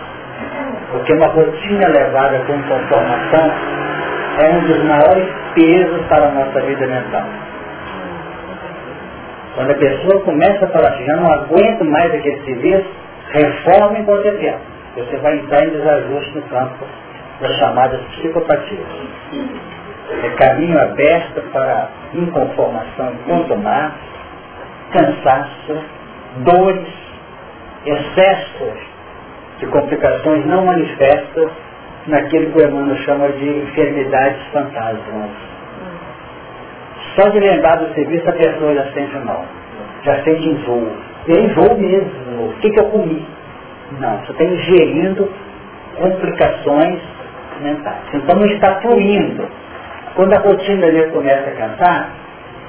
Porque uma rotina levada com conformação é um dos maiores pesos para a nossa vida mental. Quando a pessoa começa a falar assim, já não aguento mais aquele serviço, reforma enquanto é tempo. Você vai entrar em desajuste no campo das chamadas psicopatias. É caminho aberto para inconformação quanto mais cansaço, dores, excesso de complicações não manifestas naquilo que o Emmanuel chama de enfermidades fantasmas. Só de lembrar do serviço a pessoa já sente mal, já sente enjoo. E é enjoo mesmo. O que, que eu comi? Não, você está ingerindo complicações mentais. Então não está fluindo. Quando a rotina dele começa a cantar,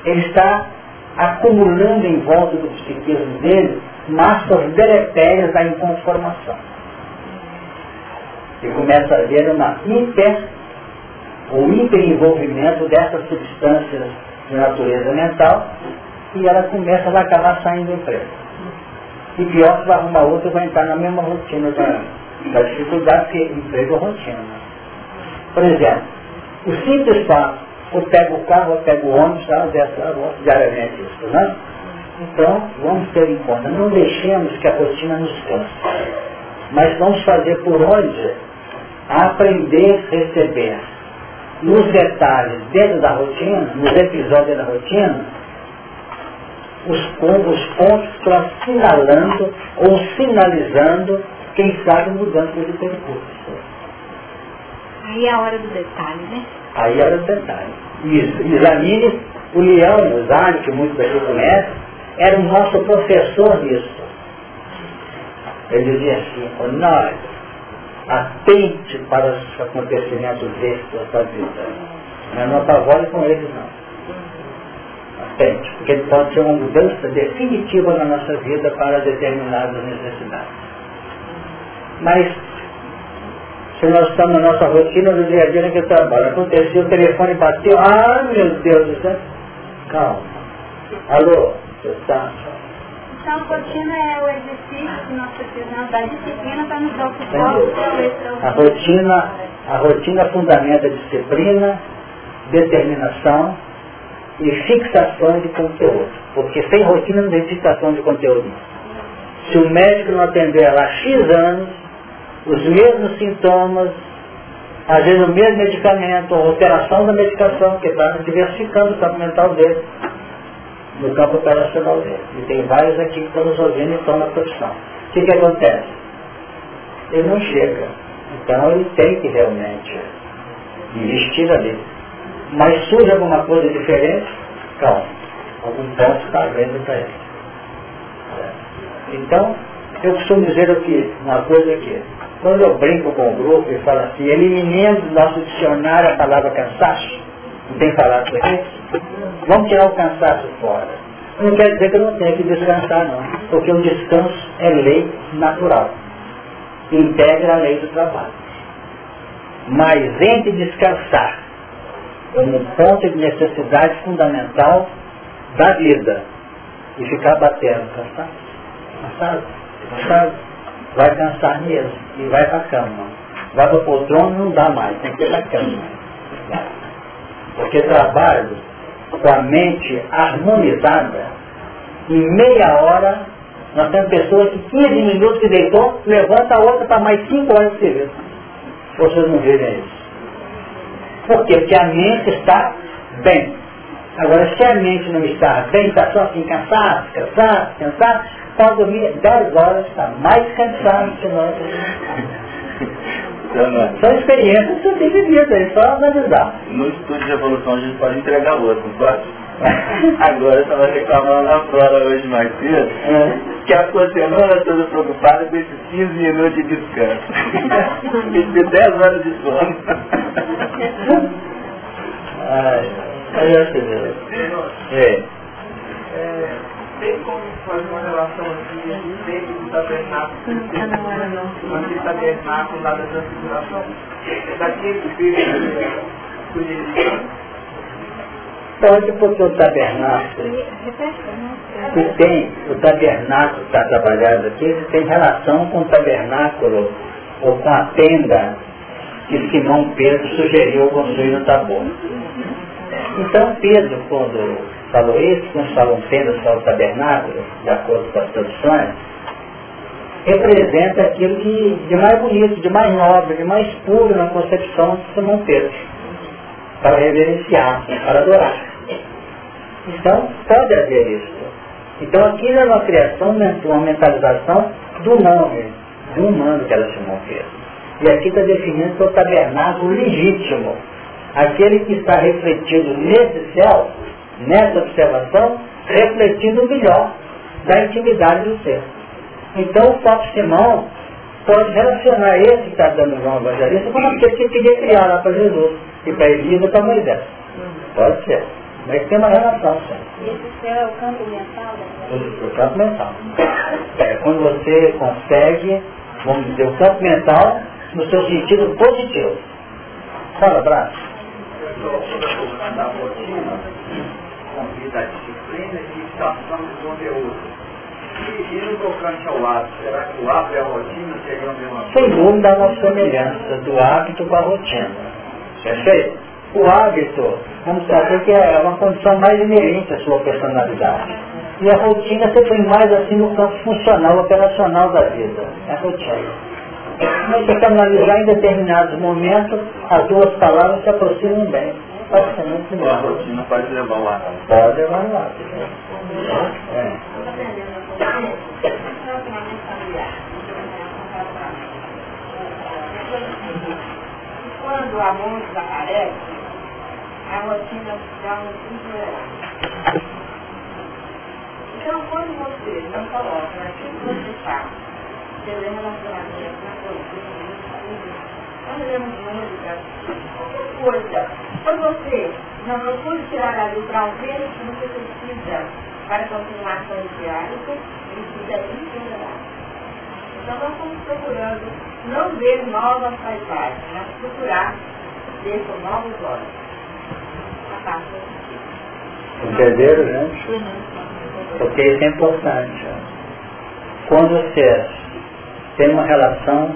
ele está acumulando em volta do psiquismo dele massas deletérias da inconformação. E começa a haver uma hiper, ou hiperenvolvimento dessas substâncias de natureza mental e ela começa, vai acabar saindo do emprego. E pior que vai arrumar outra vai entrar na mesma rotina da, da dificuldade, porque emprego é rotina. Por exemplo, o simples fato, eu pego o carro, eu pego o ônibus, tá, dessa, diariamente isso, né? Então, vamos ter em conta, não deixemos que a rotina nos canse, mas vamos fazer por onde? Aprender a receber nos detalhes dentro da rotina, nos episódios da rotina, os, os pontos estão assinalando ou sinalizando, quem sabe, mudança de percurso. Aí é a hora do detalhe, né? Aí é a hora do detalhe. Isso. Examine o leão, o Zane, que muitos daqui conhecem, era o nosso professor nisso. Ele dizia assim, nós, atente para os acontecimentos destes da sua vida. É não apavore com eles não. Atente, porque ele pode ser uma mudança definitiva na nossa vida para determinadas necessidades. Mas se nós estamos na nossa rotina do dia a dia que trabalho, aconteceu, o telefone bateu, ah meu Deus do céu, calma. Alô, você está então, a rotina é o exercício que nós precisamos da disciplina para nos dar o suporte A rotina, a rotina fundamenta disciplina, determinação e fixação de conteúdo. Porque sem rotina não tem fixação de conteúdo. Se o médico não atender há X anos, os mesmos sintomas, às vezes o mesmo medicamento, ou alteração da medicação, que está diversificando o campo mental dele no campo operacional dele. E tem vários aqui que estão nos ouvindo e estão na profissão. O que, que acontece? Ele não chega. Então ele tem que realmente investir ali. Mas surge alguma coisa diferente, calma. Algum ponto está vendo para ele. Então, eu costumo dizer aqui, uma coisa aqui. Quando eu brinco com o grupo e falo assim, eliminando do nosso dicionário a palavra cansaço, não tem falado com isso? Vamos tirar o cansaço fora. Não quer dizer que eu não tenho que descansar, não. Porque o descanso é lei natural. Integra a lei do trabalho. Mas entre descansar como um ponto de necessidade fundamental da vida e ficar batendo, cansado, cansado, cansado, vai cansar mesmo e vai para a cama. Vai para o poltrona não dá mais, tem que ir para a cama. Porque trabalho com a mente harmonizada, em meia hora, nós temos pessoas que 15 minutos que deitou, levanta a outra para mais 5 horas de serviço. Vocês não verem isso. Por quê? Porque a mente está bem. Agora, se a mente não está bem, está só assim, cansado, cansado, cansado, pode dormir 10 horas, está mais cansado que nós. São experiências que eu tenho vivido aí, só analisar. No estudo de evolução a gente pode entregar outro, não pode? Agora eu estava reclamando na prova hoje mais cedo, é. que a sua semana toda preocupada com esses 15 minutos de descanso. de 10 horas de sono. Ai, aí eu sei. É. é. Tem como fazer uma relação assim, sempre do tabernáculo, manter o tabernáculo lá da transfiguração, daquele espírito Pode, porque o tabernáculo, que tem, o tabernáculo que está trabalhado aqui, ele tem relação com o tabernáculo ou com a tenda que Simão Pedro sugeriu construir no Tabor. Então Pedro, quando falou isso, uns falam tenda, falam tabernáculo, de acordo com as traduções, representa aquilo que de mais bonito, de mais nobre, de mais puro na concepção de Simão Pedro, para reverenciar, para adorar. Então, pode haver isso. Então aquilo é uma criação, uma mentalização do nome do humano que ela Simão fez. E aqui está definindo que é tabernáculo legítimo. Aquele que está refletido nesse céu, nessa observação, refletindo o melhor da intimidade do ser. Então o próprio Simão pode relacionar esse que está dando João Evangelista com aquele que queria criar lá para Jesus e para Elias e para Moisés. Pode ser. Mas tem uma relação, sim. Esse céu é o campo mental? O, o campo mental. É quando você consegue, vamos dizer, o campo mental no seu sentido positivo. Fala, Braço. Convida a disciplina e fixação do conteúdo. E, e no tocante ao hábito, será que o hábito e a rotina seriam a mesma coisa? Sem dúvida uma semelhança do hábito com a rotina. Perfeito? O hábito, vamos saber que é uma condição mais inerente à sua personalidade. E a rotina põe mais assim no campo funcional, operacional da vida. É a rotina. Mas se você analisar em determinados momentos, as duas palavras se aproximam bem. Pode ser muito A rotina pode levar o hábito. Pode levar lá. É. Quando a mão desaparece, a rotina dá um intolerância. Então, quando você não coloca naquilo que você faz, lê relacionamento na coisa, quando lemos música, qualquer coisa, quando você não procura tirar ali o prazer que você precisa para continuar com esse hábito, ele fica intolerável. Então nós estamos procurando não ver novas paisagens, mas procurar ver com novos olhos. A parte Entenderam, gente? Porque isso é importante. Quando você tem uma relação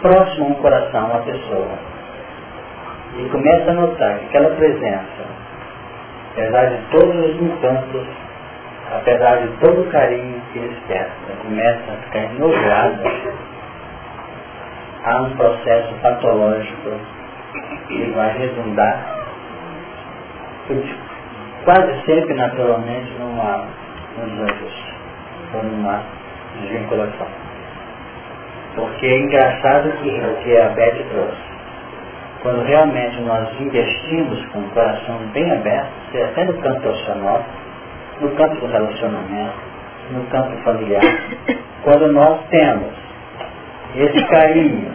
próxima a um coração, uma pessoa, e começa a notar que aquela presença, apesar de todos os encantos, apesar de todo o carinho que desperta, começa a ficar enojoada, há um processo patológico que vai redundar quase sempre naturalmente numa, num ou numa desvinculação. Porque é engraçado que o que a Beth trouxe. Quando realmente nós investimos com o coração bem aberto, seja até no campo profissional, no campo do relacionamento, no campo familiar, quando nós temos esse carinho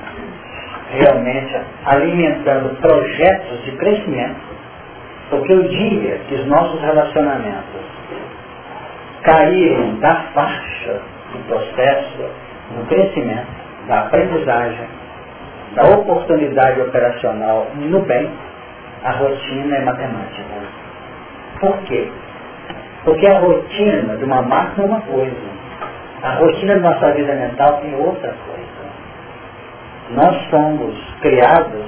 realmente alimentando projetos de crescimento, porque o dia que os nossos relacionamentos caírem da faixa do processo, do crescimento, da aprendizagem, da oportunidade operacional no bem, a rotina é matemática. Por quê? Porque a rotina de uma máquina é uma coisa. A rotina da nossa vida mental tem outra coisa. Nós somos criados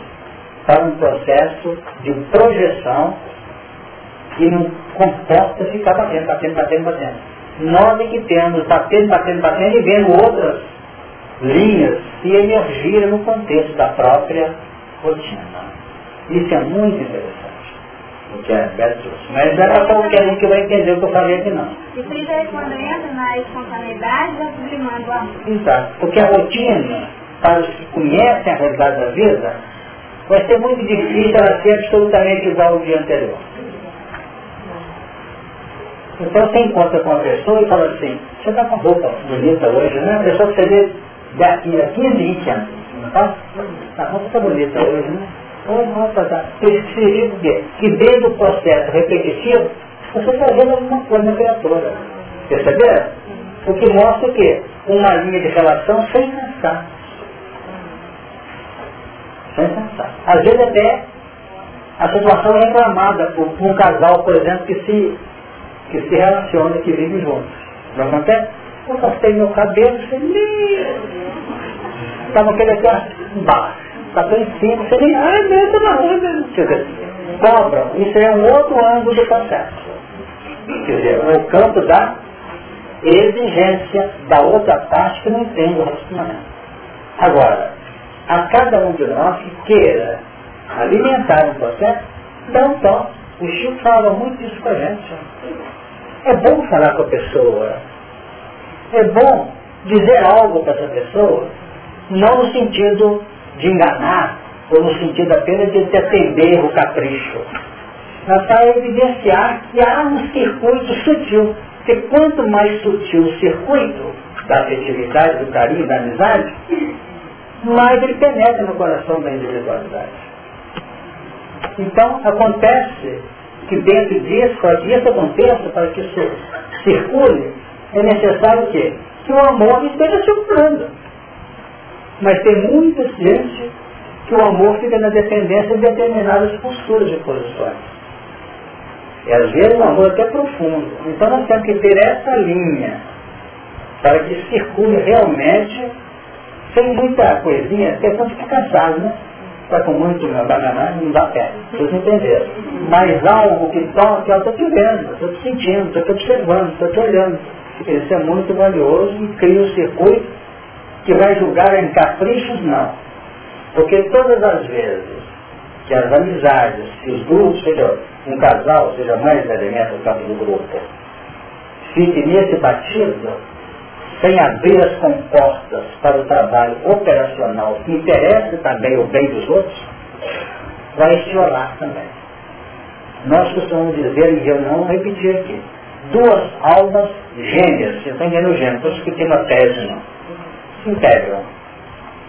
para um processo de projeção que não comporta ficar batendo, batendo, batendo, batendo. Nós é que temos batendo, batendo, batendo e vendo outras linhas se emergirem no contexto da própria rotina. Isso é muito interessante. O que é trouxe. Mas não é para qualquer um que vai entender o que eu falei aqui não. E aí quando entra na espontaneidade, vai sublimando o amor. Exato. Porque a rotina, para os que conhecem a realidade da vida, vai ser muito difícil ela ser absolutamente igual ao dia anterior. Então você encontra com uma pessoa e fala assim, você está com roupa bonita hoje, né? A pessoa que você vê daqui a 15, 20 anos. Não tá? A roupa está bonita hoje, né? Oh, nossa, tá. Preciso ver que dentro do processo repetitivo, você está vendo alguma coisa na criatura. Perceberam? O que mostra o quê? Uma linha de relação sem pensar. Sem pensar. Às vezes até a situação é reclamada por, por um casal, por exemplo, que se, que se relaciona, que vive juntos. Não acontece? Eu cortei meu cabelo, você nem... Estava aquele aqui embaixo. Está em cima, você nem... Ai, meu, tá onda. Quer dizer, cobra. Isso é um outro ângulo do processo. Quer dizer, o campo da exigência da outra parte que não entende o relacionamento. Agora, a cada um de nós que queira alimentar um processo, dá um toque. O Chico fala muito isso com a gente. É bom falar com a pessoa. É bom dizer algo para essa pessoa, não no sentido de enganar, ou no sentido apenas de atender o capricho, mas para evidenciar que há um circuito sutil. Porque quanto mais sutil o circuito da afetividade, do carinho, da amizade, mais ele penetra no coração da individualidade. Então, acontece que dentro disso, para que isso aconteça, para que isso circule, é necessário o quê? Que o amor esteja circulando. Mas tem muita gente que o amor fica na dependência de determinadas posturas e posições. E às vezes o amor é até profundo. Então nós temos que ter essa linha para que circule realmente sem muita coisinha, até quando fica cansado, né? Está com muito banana, não dá pé. Vocês entenderam. Mas algo que toca, eu estou te vendo, estou te sentindo, estou te observando, estou te olhando. Isso é muito valioso e cria um circuito que vai julgar em caprichos, não. Porque todas as vezes que as amizades, que os grupos, seja um casal, seja mais elementos campo do grupo, fique nesse batido, sem abrir as comportas para o trabalho operacional que interessa também o bem dos outros, vai estiolar também. Nós costumamos dizer, e eu não repetir aqui, duas almas gêmeas, você está entendendo gêmeo, estou discutindo a tese não, se integram.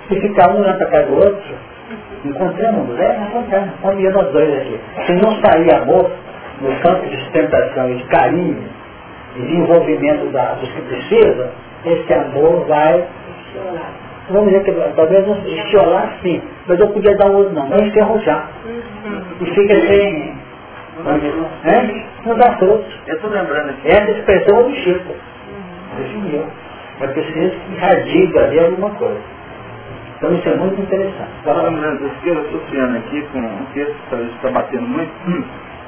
Se ficar um para cá do outro, encontramos mulher, encontramos, estamos nós dois aqui. Se não sair amor no campo de sustentação e de carinho e de envolvimento da, dos que precisam, esse amor vai vamos dizer que talvez não estiolar sim, mas eu podia dar outro não, vai enferrujar. E fica sem. É? Não dá fruto. Eu estou lembrando aqui. Essa expressão é do Chico. Definiu. É preciso que irradie ali alguma coisa. Então isso é muito interessante. Estava lembrando disso que eu associando aqui com um texto que está batendo muito,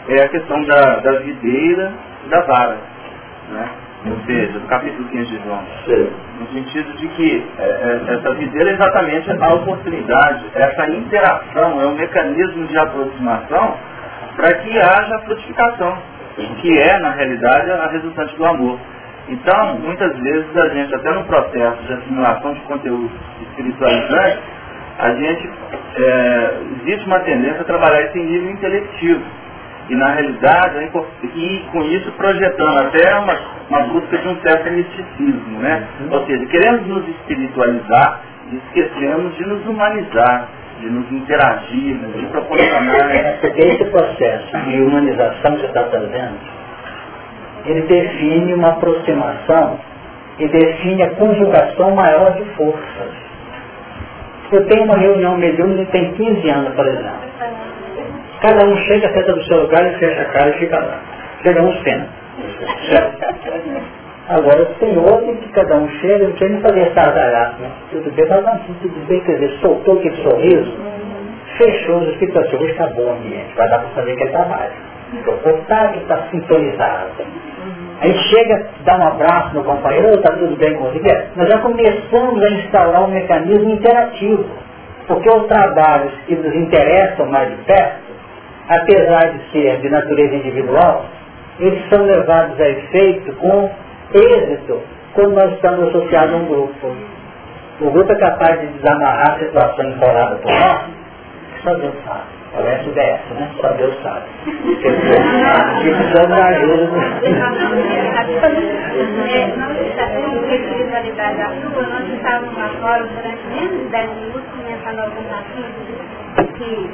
é a questão da, da videira e da vara. Né? ou seja, do capítulo 15 de João. No sentido de que é, é, essa videira é exatamente a oportunidade, essa interação, é um mecanismo de aproximação para que haja a frutificação, que é, na realidade, a resultante do amor. Então, muitas vezes a gente, até no processo de assimilação de conteúdo espiritualizante, a gente, é, existe uma tendência a trabalhar isso em nível intelectivo e na realidade, e com isso projetando até uma, uma busca de um certo misticismo, né? Uhum. Ou seja, queremos nos espiritualizar e esquecemos de nos humanizar, de nos interagir, de proporcionar. É, porque esse processo de humanização que você está fazendo, ele define uma aproximação e define a conjugação maior de forças. Eu tenho uma reunião mediúnica que tem 15 anos, por exemplo. Cada um chega, senta do seu lugar e fecha a cara e fica lá. Chega um cena. Agora tem outro que cada um chega e quer fazer estardalhaço, né? Tudo bem, mas assim, tudo bem, quer dizer, soltou aquele sorriso, fechou os espíritos assim, hoje está bom o ambiente, vai dar para fazer aquele trabalho. Porque o corpo está sintonizado. Aí chega, dá um abraço no companheiro, está tudo bem com você. Nós já começamos a instaurar um mecanismo interativo. Porque os trabalhos que nos interessam mais de perto apesar de ser de natureza individual, eles são levados a efeito com êxito quando nós estamos associados a um grupo. O grupo é capaz de desamarrar a situação enrolada por nós, só Deus sabe. Parece o DS, né? Só Deus sabe. Precisamos da ajuda do... espiritualidade da sua, nós estávamos lá fora durante menos de 10 minutos começando alguns assuntos que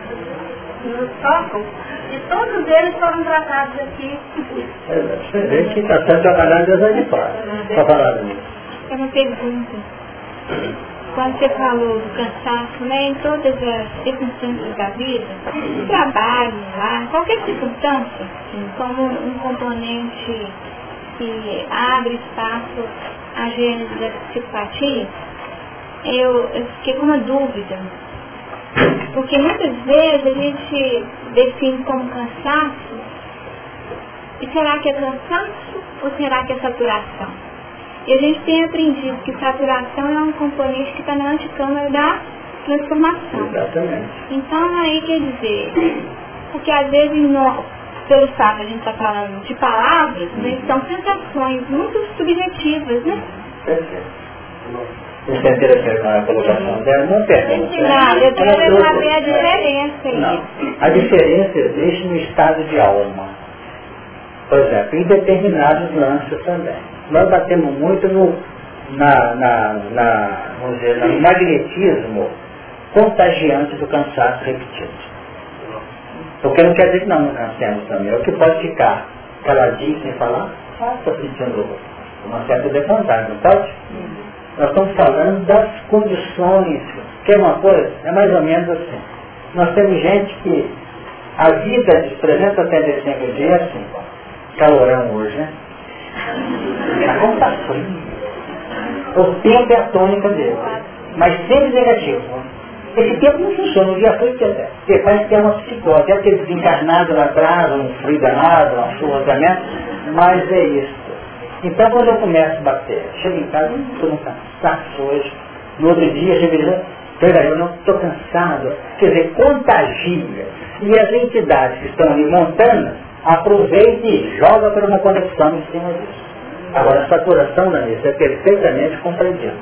nos tocam, e todos eles foram tratados aqui. Você vê que está sendo trabalhado desde de fora. Está falando nisso. É uma pergunta. Quando você falou do cansaço, né, em todas as circunstâncias da vida, no trabalho, lá, qualquer circunstância, como um componente que abre espaço à gênese da psicopatia, eu, eu fiquei com uma dúvida porque muitas vezes a gente define como cansaço, e será que é cansaço ou será que é saturação? E a gente tem aprendido que saturação é um componente que está na anticâmara da transformação. Exatamente. Então aí quer dizer, porque às vezes nós, pelo fato de a gente estar tá falando de palavras, né, são sensações muito subjetivas, né? Perfeito. Interessante a colocação dela, não pergunta. Não, eu quero saber a diferença. Não. A diferença existe no estado de alma. Por exemplo, em determinados lances também. Nós batemos muito no, na, na, na, vamos dizer, no magnetismo contagiante do cansaço repetido. Porque não quer dizer que não, não cansemos também. É o que pode ficar caladinho sem falar, ah, estou sentindo uma certa defasagem, não pode? Nós estamos falando das condições. Que é uma coisa? É mais ou menos assim. Nós temos gente que a vida de 365 dias é assim, calorão hoje, né? Conta tá frio. O tempo é a tônica dele. Mas sempre negativo. Esse tempo não funciona, o dia foi que Porque parece que é uma psicose, é aquele desencarnado lá atrás, um frio danado, chuva danada, mas é isso. Então quando eu começo a bater, chego em casa, estou no cansaço hoje, no outro dia chego e peraí, eu não estou cansado. Quer dizer, contagia. E as entidades que estão ali montando, aproveita e joga para uma conexão em cima disso. Agora a saturação da mesa é perfeitamente compreendida.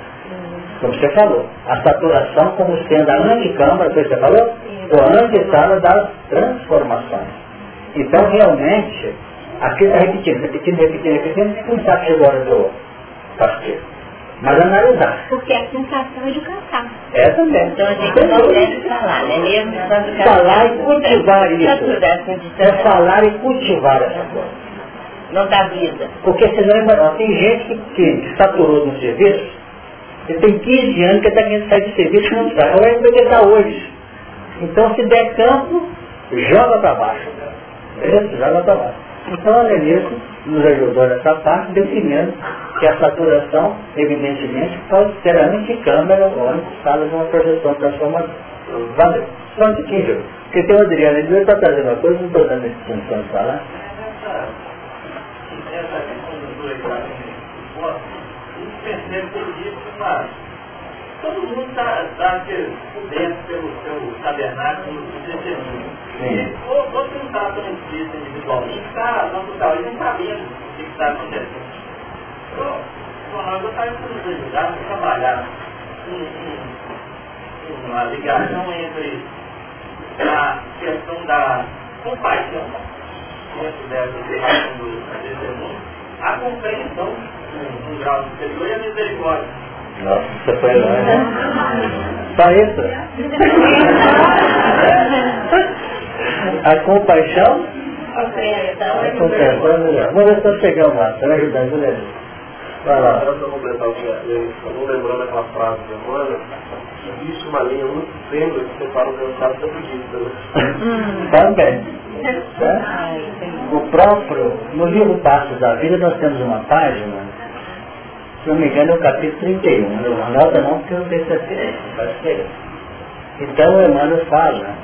Como você falou, a saturação como sendo a anticâmara, que você falou, ou a antessala das transformações. Então realmente Aqui está repetindo, repetindo, repetindo, repetindo, não sabe chegou a hora do pastor. Mas analisar. Porque a sensação é de cansaço. É também. Então a gente não deve falar, né? Mesmo quando Falar e cultivar isso. É falar e cultivar essa coisa. Não dá vida. Porque senão tem gente que, que saturou no serviço, ele tem 15 anos que está querendo sair de serviço e não sai. Olha como ele está hoje. Então se der campo, joga para baixo. Joga para baixo. Então a Lenilson nos ajudou nessa parte, definindo que a saturação, evidentemente, pode ser a anticâmera ou antessala de uma projeção transformadora. Valeu. Só um pouquinho, Porque tem o Adriano, ele está trazendo uma coisa, não estou dando esse função de falar. Todo mundo está tá, tá dentro pelo, pelo tabernáculo do testemunho. Ou você não está tão explícito individualmente, está naturalmente sabendo o que está acontecendo. Então, nós gostaríamos de nos ajudar a trabalhar uma ligação entre a questão da compaixão dentro dessa relação do testemunho, a compreensão num grau superior e a misericórdia. Nossa, você foi lá, né? Só isso? A compaixão? A compreensão. Vamos ver se nós chegamos lá. Você vai ajudar, Juliana? Vai lá. Só para completar o que eu estou lembrando aquela frase de Emmanuel, existe uma linha muito tênue que separa o cansado da preguiça. Né? Também. É? O próprio, no livro Passos da Vida, nós temos uma página, se não me engano é o capítulo 31, não anota não porque eu não tenho certeza, Então o Emmanuel fala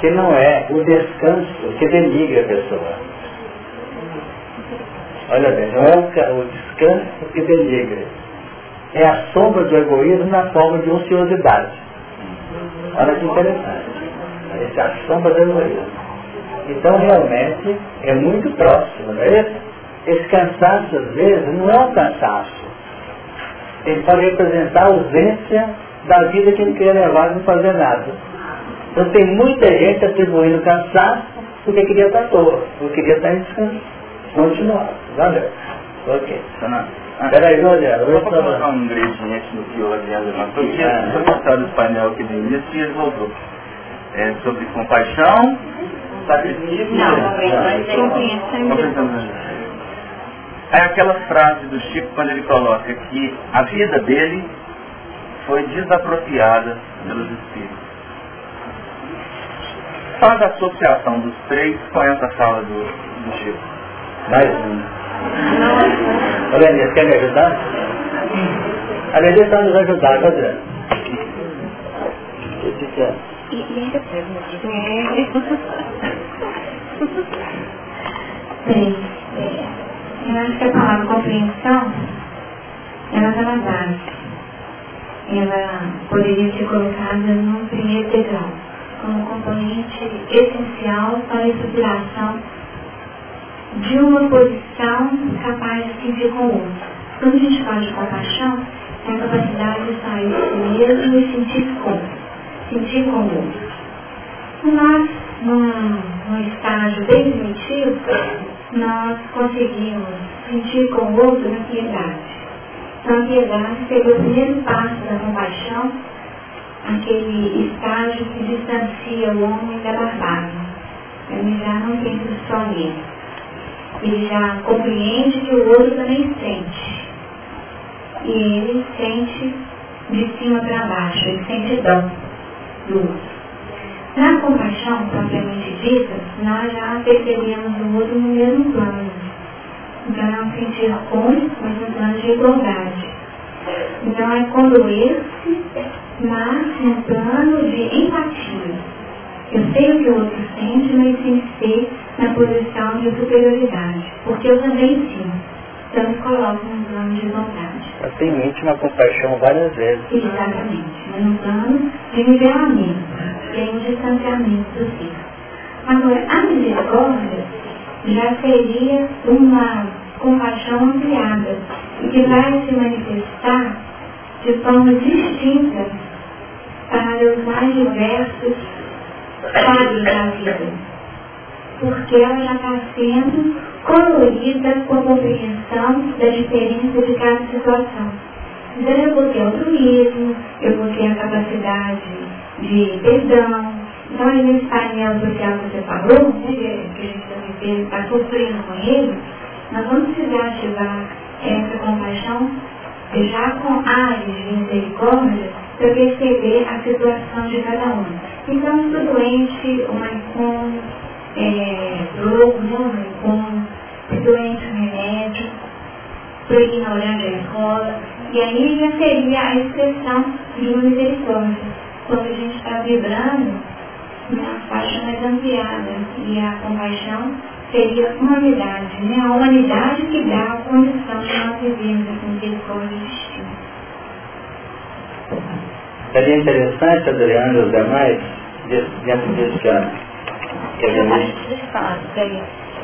que não é o descanso que denigre a pessoa. Olha bem, não é o, descanso que denigre. É a sombra do egoísmo na forma de ociosidade. Olha que interessante. Essa é a sombra do egoísmo. Então realmente é muito próximo, não é isso? Esse cansaço às vezes não é um cansaço. Ele pode representar a ausência da vida que ele queria levar não fazer nada. Então tem muita gente atribuindo cansaço porque queria estar à toa, porque queria estar em descanso. Continuar. Valeu. Ok. Peraí, Rogério, eu vou colocar um ingrediente no que o Adriano levantou, que é foi mostrado o painel aqui no início e ele voltou. É sobre compaixão, sacrifício e compreensão. É aquela frase do Chico quando ele coloca que a vida dele foi desapropriada pelos espíritos faz a associação dos três com essa fala do, do Chico. Mais um. Olha, Elias, quer me ajudar? A Elias está nos tá vendo? O que que é? E ainda Bem, eu acho que a palavra compreensão, ela está na base. Ela poderia ser colocada no primeiro degrau como componente essencial para a estruturação de uma posição capaz de sentir com o outro. Quando a gente fala de compaixão, é a capacidade de sair de si mesmo e sentir com, sentir com o outro. Nós, num, num estágio bem primitivo, nós conseguimos sentir com o outro na piedade. Então a piedade seria o primeiro passo da compaixão, aquele estágio que distancia o homem da barbárie. Ele já não tem só nele. Ele já compreende que o outro também sente. E ele sente de cima para baixo, ele sente dó do outro. Na compaixão, propriamente dita, nós já percebemos o outro no mesmo plano. Então não sentir com, mas no plano de igualdade. Então é condoer-se, mas no plano de empatia. Eu sei o que o outro sente, mas sem ser na posição de superioridade, porque eu também sinto. Então eles colocam no plano de igualdade. Eu tenho íntima compaixão várias vezes. Exatamente, mas no plano de nivelamento, que é um distanciamento do ser. Agora, a misericórdia já seria uma compaixão ampliada e que vai se manifestar de forma distinta para os mais diversos quadros da vida. Porque ela já está sendo colorida com a compreensão da diferença de cada situação. Então eu vou ter altruísmo, eu vou ter a capacidade de perdão. Então aí nesse painel social que você falou, né, que a gente está sofrendo com ele, nós vamos precisar ativar essa compaixão já com áreas de misericórdia para perceber a situação de cada um. Então, se o doente, o manicom, é, louco, não manicom, se doente, um remédio, para ignorante a escola, e aí já seria a expressão de uma misericórdia. Quando a gente está vibrando na faixa mais ampliada, e a compaixão seria humanidade, né? A humanidade que dá a condição de nós vivermos essa misericórdia distinta. Seria interessante, Adriano, e os demais, dentro desse ano. Deixa eu falar,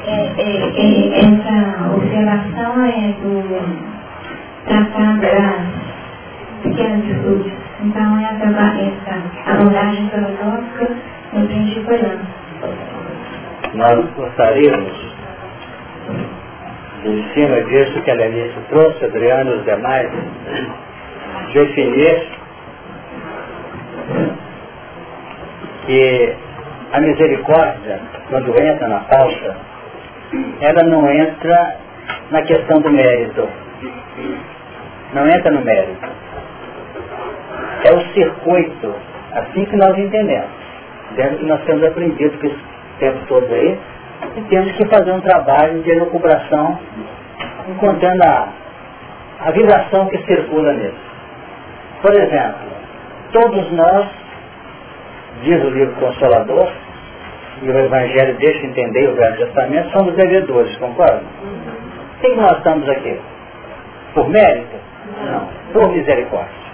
é, é, é, essa observação é do tratado das pequenas virtudes. Então, essa, essa abordagem filosófica, no princípio, nós gostaríamos, em cima disso que a Lenice trouxe, Adriano e os demais, definir que a misericórdia, quando entra na pauta, ela não entra na questão do mérito. Não entra no mérito. É o circuito, assim que nós entendemos. Dentro que nós temos aprendido que tempo todo aí, e temos que fazer um trabalho de elucubração, encontrando a, a vibração que circula nele. Por exemplo, todos nós, diz o livro Consolador, e o Evangelho deixa entender o Velho Testamento, somos devedores, concorda? Por que nós estamos aqui? Por mérito? Não, por misericórdia.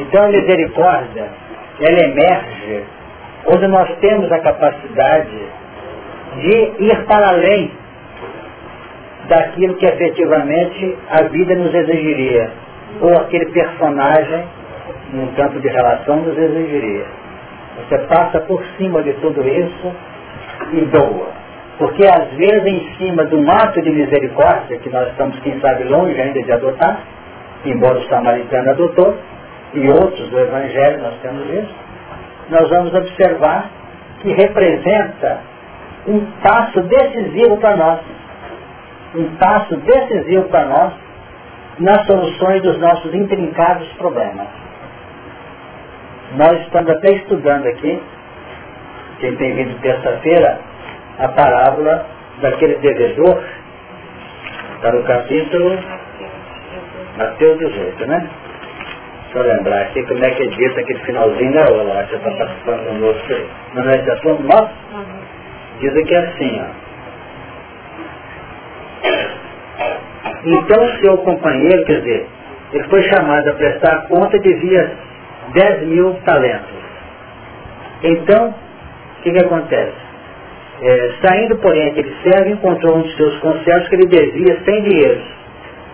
Então a misericórdia, ela emerge onde nós temos a capacidade de ir para além daquilo que efetivamente a vida nos exigiria, ou aquele personagem, num campo de relação, nos exigiria. Você passa por cima de tudo isso e doa. Porque às vezes em cima de um ato de misericórdia, que nós estamos, quem sabe, longe ainda de adotar, embora o samaritano adotou, e outros do Evangelho nós temos isso, nós vamos observar que representa um passo decisivo para nós. Um passo decisivo para nós nas soluções dos nossos intrincados problemas. Nós estamos até estudando aqui, quem tem vindo terça-feira, a parábola daquele devedor, para o capítulo Mateus 18, né? Lembrar aqui como é que é dito aquele finalzinho da aula, você está participando conosco aí. Não é esse assunto nosso? Diz aqui assim, ó. Então seu companheiro, quer dizer, ele foi chamado a prestar conta e devia 10 mil talentos. Então, o que, que acontece? É, saindo, porém, aquele servo encontrou um de seus conselhos que ele devia 100 dinheiros.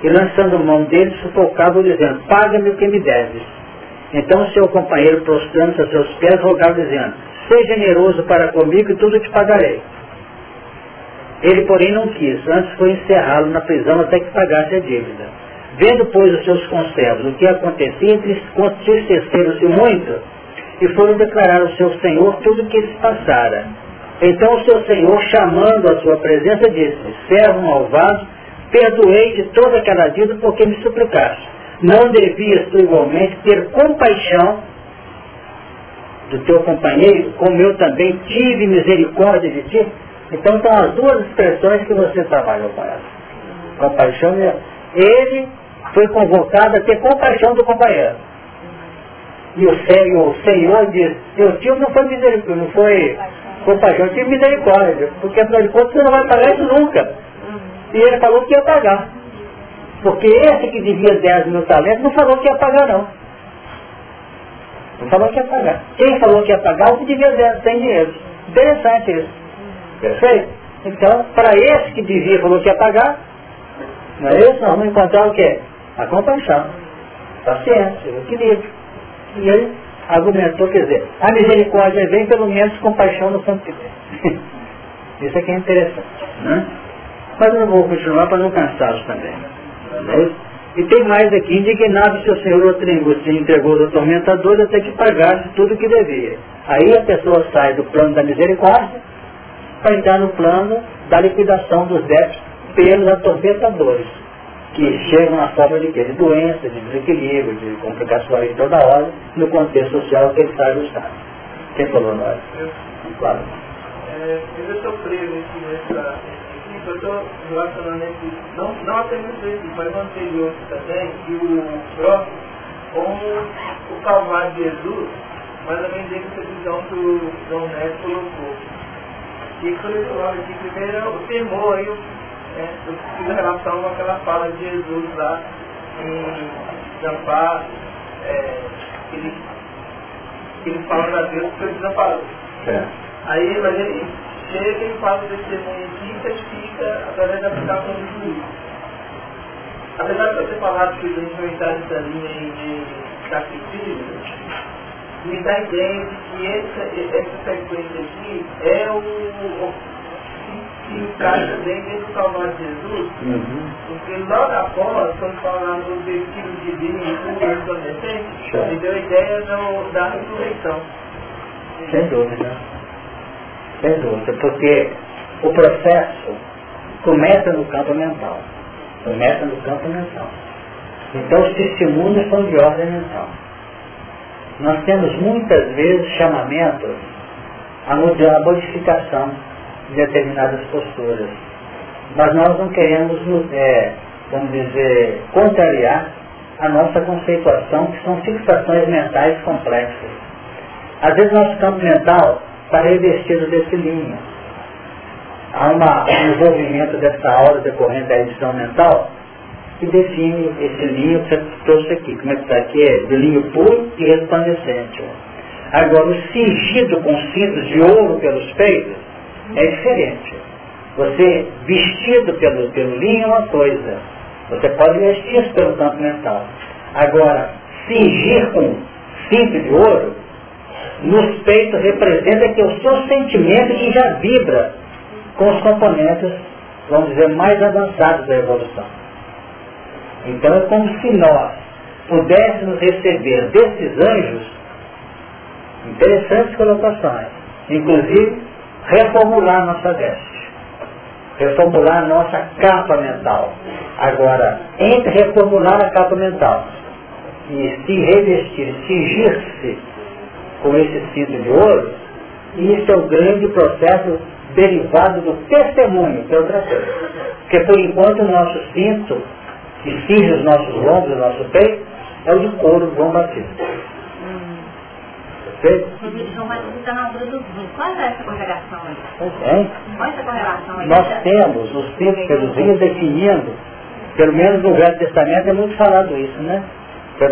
E lançando mão dele, sufocava dizendo, paga-me o que me deves. Então seu companheiro, prostrando-se a seus pés, rogava dizendo, seja generoso para comigo e tudo te pagarei. Ele, porém, não quis, antes foi encerrá-lo na prisão até que pagasse a dívida. Vendo, pois, os seus conservos o que acontecia, entristeceram-se muito e foram declarar ao seu senhor tudo o que se passara. Então o seu senhor, chamando a sua presença, disse, servo malvado, perdoei de toda aquela dívida porque me suplicaste. Não devias tu igualmente ter compaixão do teu companheiro, como eu também tive misericórdia de ti? Então são as duas expressões que você trabalhou com ela. Compaixão e ele foi convocado a ter compaixão do companheiro. E o Senhor, o Senhor diz, seu tio não foi misericórdia, não foi compaixão, tive misericórdia, porque afinal de contas você não vai pagar isso nunca. E ele falou que ia pagar. Porque esse que devia 10 mil talentos não falou que ia pagar não. Não falou que ia pagar. Quem falou que ia pagar, o que devia 10 sem dinheiro. Interessante isso. Perfeito? Então, para esse que devia falou que ia pagar, não é isso? Nós vamos encontrar o quê? A compaixão, paciência, o equilíbrio. E ele argumentou, quer dizer, a misericórdia vem pelo menos compaixão no santo Isso aqui é interessante. Né? Mas eu não vou continuar para não cansá-los também. É e tem mais aqui, indignado se o Senhor se entregou do atormentador até que pagasse tudo o que devia. Aí a pessoa sai do plano da misericórdia para entrar no plano da liquidação dos débitos pelos atormentadores, que chegam na forma de, de doença, de desequilíbrio, de complicações toda hora, no contexto social que ele está ajustado. Quem falou nós? Claro. É, eu estou preso nessa eu estou relacionando esse, não, não apenas esse, mas o anterior também, e o próximo, com o Calvário de Jesus, mais ou menos essa visão que o João Neto colocou. E quando ele falou aqui, primeiro é o temor aí, né, em relação com aquela fala de Jesus lá em Zampar, é, que, ele, que ele fala da Deus que ele desamparou. É. Aí, mas ele chega e faz o testemunho aqui e através da aplicação do juízo. Apesar de você falar que a gente vai entrar nessa linha de sacrifício, me dá a ideia de que essa, essa sequência aqui é o, o que encaixa bem dentro do Calvário de Jesus, uhum. porque logo após, quando falamos do destino divino e do resplandecente, me deu a ideia do, da ressurreição. Sem dúvida. Sem dúvida, porque o processo começa no campo mental. Começa no campo mental. Então os testemunhos são de ordem mental nós temos muitas vezes chamamentos a modificação de determinadas posturas. Mas nós não queremos, é, vamos dizer, contrariar a nossa conceituação, que são fixações mentais complexas. Às vezes nosso campo mental está revestido desse linho. Há uma, um envolvimento dessa aula decorrente da edição mental que define esse linho que você trouxe aqui. Como é que está aqui? É de linho puro e resplandecente. Agora, o cingido com cintos de ouro pelos peitos é diferente. Você vestido pelo, pelo linho é uma coisa. Você pode vestir pelo campo mental. Agora, cingir com cinto de ouro, nos peitos representa que é o seu sentimento que já vibra com os componentes, vamos dizer, mais avançados da evolução. Então é como se nós pudéssemos receber desses anjos interessantes colocações, inclusive reformular nossa veste, reformular nossa capa mental. Agora, entre reformular a capa mental e se revestir, cingir-se com esse cinto de ouro, isso é o grande processo derivado do testemunho, que é outra coisa. Porque por enquanto o nosso cinto que cinge os nossos lombos o nosso peito, é o de couro do João Batista. Perfeito? João Batista está na altura dos vinhos. Qual é essa correlação aí? Qual é essa correlação aí? Nós temos os cintos pelos vinhos definindo, pelo menos no Velho Testamento é muito falado isso, né?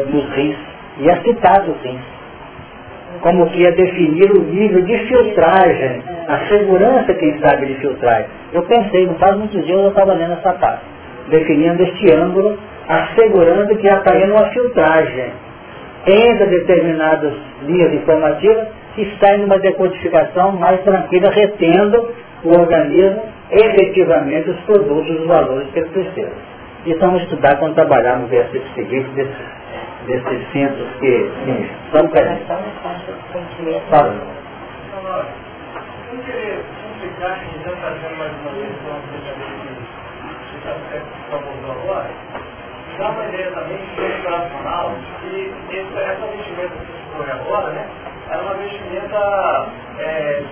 Nos rins. E é citado os rins como que é definir o nível de filtragem, a segurança, quem sabe, de filtragem. Eu pensei, não faz muitos dias eu estava lendo essa parte definindo este ângulo, assegurando que está havendo uma filtragem entre determinadas linhas informativas e está em uma decodificação mais tranquila, retendo o organismo efetivamente os produtos, os valores que ele precisa. Isso vamos estudar quando trabalharmos no versículo seguinte desses, desses centros que sim, presentes. Vamos querer explicar, já fazendo mais uma vez uma brincadeira que está abordou agora, dá uma ideia também de operacional que essa vestimenta que se foi agora, né? Era uma vestimenta é,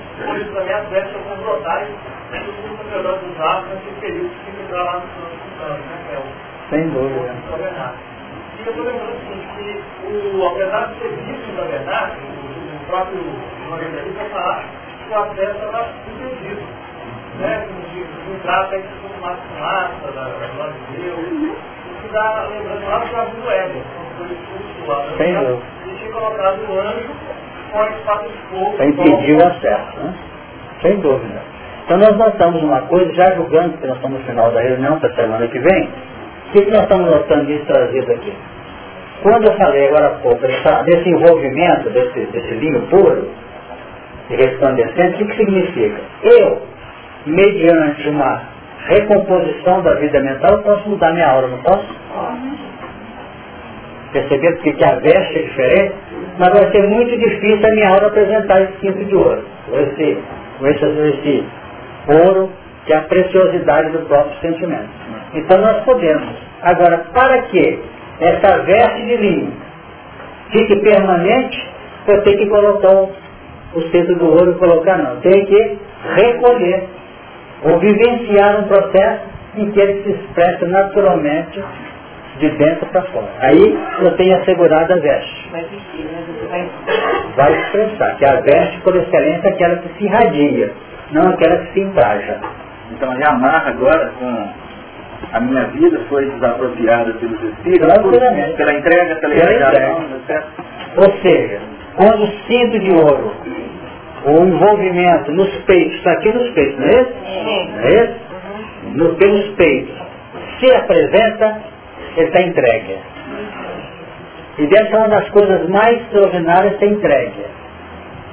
adversa com os notários que os sacerdotes usavam naquele período que fica lá nos anos, né? Que é o, Sem dúvida. E eu estou lembrando o seguinte, que o, apesar de ser visto, na verdade, o, o próprio Moreira ali vai falar o acesso era impedido. Né? Não trata de fumaça, fumaça, da glória de Deus. O que dá, lembrando lá do caso do Éden, foi expulso lá. Sem dúvida. E tinha colocado o anjo com a espada de fogo. Para impedir o acesso, né? Sem dúvida. Então nós notamos uma coisa, já julgando que nós estamos no final da reunião para a semana que vem, o que, que nós estamos notando disso trazido aqui? Quando eu falei agora há pouco desse envolvimento, desse, desse vinho puro resplandecente, o que, significa? Eu, mediante uma recomposição da vida mental, posso mudar minha aura, não posso? Perceber porque que a veste é diferente, mas vai ser muito difícil a minha aura apresentar esse cinto de ouro, ou esse, ou esse, esse ouro que é a preciosidade do próprio sentimento. Então nós podemos. Agora, para que essa veste de linho fique permanente, eu tenho que colocar o, centro do ouro e colocar não. Tem que recolher ou vivenciar um processo em que ele se expressa naturalmente de dentro para fora. Aí eu tenho assegurado a veste. Vai expressar, que a veste por excelência é aquela que se irradia, não aquela que se entraja. Então ele amarra agora com a minha vida foi desapropriada pelos Espíritos, pela entrega, pela Pela entrega. certo? Ou seja, quando o cinto de ouro, o envolvimento nos peitos, está aqui nos peitos, não é isso? Não é isso? No, pelos peitos, se apresenta, ele está entregue. E dessa é uma das coisas mais extraordinárias ser entregue.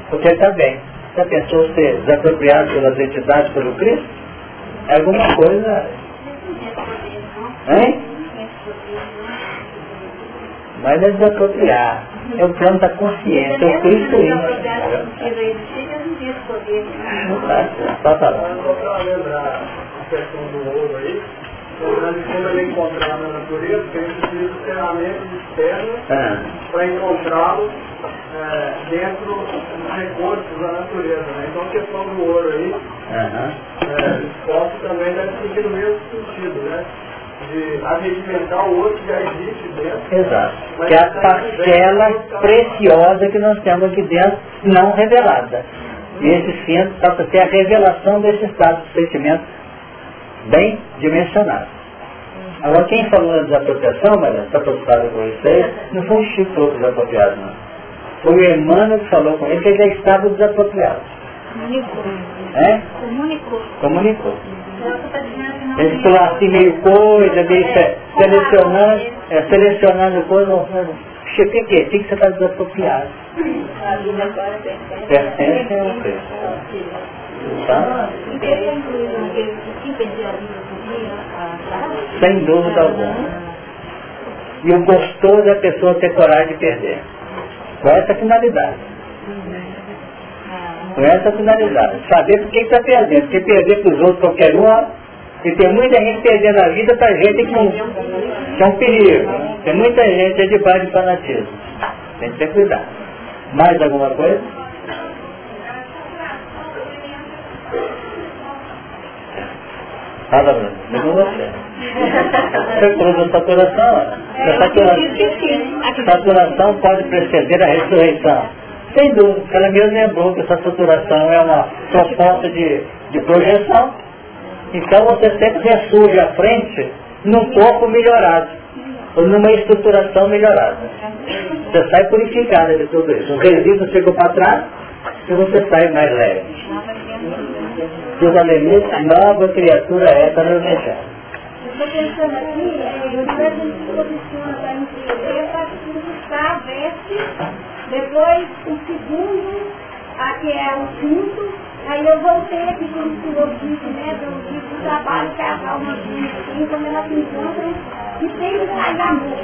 Porque ele está bem. Já pensou ser desapropriado pelas entidades pelo Cristo? É alguma coisa. Hein? Mas é desapropriar. É o plano da consciência, é o Cristo íntimo. Só para lembrar a questão do ouro aí, como ele é encontrado na natureza, que ele precisa de ferramentas externas Ah, para encontrá-lo é, dentro dos recursos da natureza. Né? Então a questão do ouro aí, aham. é, exposto também deve seguir no mesmo sentido, né? De arregimentar o que já existe dentro. Exato. Que é a parcela preciosa que nós temos aqui dentro, não revelada. E esse centro passa a ter a revelação desse estado de sentimento bem dimensionado. Agora, quem falou da desapropriação, mas está preocupado com isso aí, não foi o Chico que falou desapropriado, não. Foi o Emmanuel que falou com ele que ele já estava desapropriado. Comunicou. É? Comunicou. Comunicou. Ele falou assim, meio coisa, meio se- selecionando, é, selecionando coisa, Chico, o que que é? O que você está desapropriado? Pertence. Tá? A a Sem dúvida alguma. E o gostoso é a pessoa ter coragem de perder. Com essa finalidade. Com essa finalidade. Saber por que está perdendo. Porque perder para os outros qualquer um, e tem muita gente perdendo a vida para gente que, que é um perigo. Tem muita gente aí debaixo de fanatismo. Tem que ter cuidado. Mais alguma coisa? Fala, Bruno. Diga você. Você ó. A saturação, a saturação pode preceder a ressurreição. Sem dúvida, porque ela mesmo lembrou que essa saturação é uma proposta de, de projeção. Então você sempre ressurge à frente num corpo melhorado, ou numa estruturação melhorada. Você sai purificada de tudo isso. O resíduo ficou para trás e você sai mais leve. Diz aleluia, nova criatura é para o Evangelho. estou pensando aqui, é, a a depois o segundo, aqui é o quinto, aí eu voltei aqui com o senhor disse, né, do, do trabalho que a alma tem, quando ela se encontra, tem que sair amor.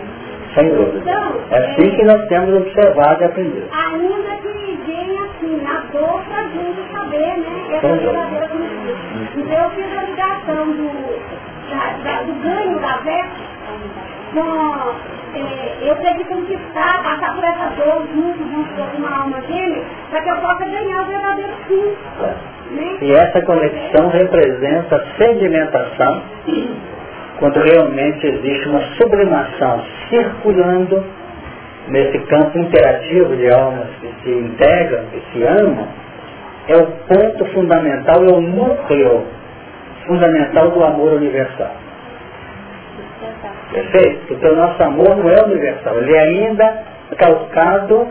Sem dúvida. Então, é assim que nós temos observado e aprendido. Ainda que venha assim, na para gente saber, né? Essa verdadeira Então eu fiz a ligação do da, da, do ganho da veste com é, eu tenho que conquistar, passar por essa dor junto, junto com uma alma gêmea, para que eu possa ganhar o verdadeiro fim. Né? E essa conexão representa sedimentação, quando realmente existe uma sublimação circulando nesse campo interativo de almas que se integram, que se amam, é o ponto fundamental, é o núcleo fundamental do amor universal. Perfeito? Porque o nosso amor não é universal, ele é ainda calcado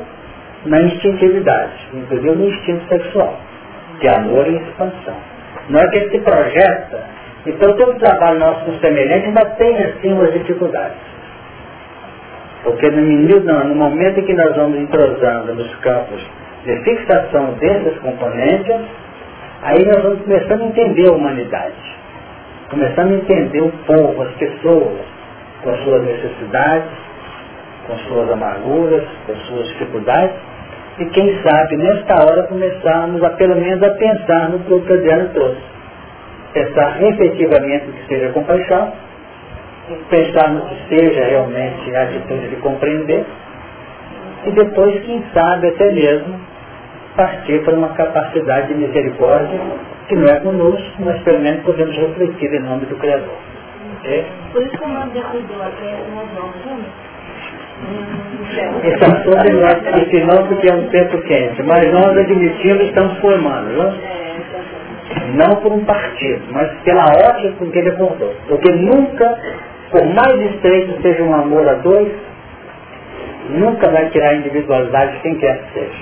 na instintividade, inclusive no instinto sexual, que é amor em expansão. Não é que ele se projeta, então todo trabalho nosso com semelhante ainda tem assim umas dificuldades. Porque no, no, no momento em que nós vamos entrosando nos campos de fixação desses componentes, Aí nós vamos começando a entender a humanidade. Começando a entender o povo, as pessoas, com as suas necessidades, com suas amarguras, com suas dificuldades. E quem sabe, nesta hora, começarmos a pelo menos a pensar no que o Adriano trouxe. Pensar efetivamente que seja compaixão, pensar no que seja realmente a atitude de compreender, e depois, quem sabe, até mesmo partir para uma capacidade de misericórdia que não é conosco, mas pelo menos podemos refletir em nome do Criador. Okay? Por isso que o nome de cuidou até nós vamos Esse assunto nós ensinamos porque é um tempo quente, mas nós admitimos estamos formando, não? não por um partido, mas pela ótica com que ele abordou. Porque nunca, por mais estreito seja um amor a dois, nunca vai tirar a individualidade de quem quer que seja.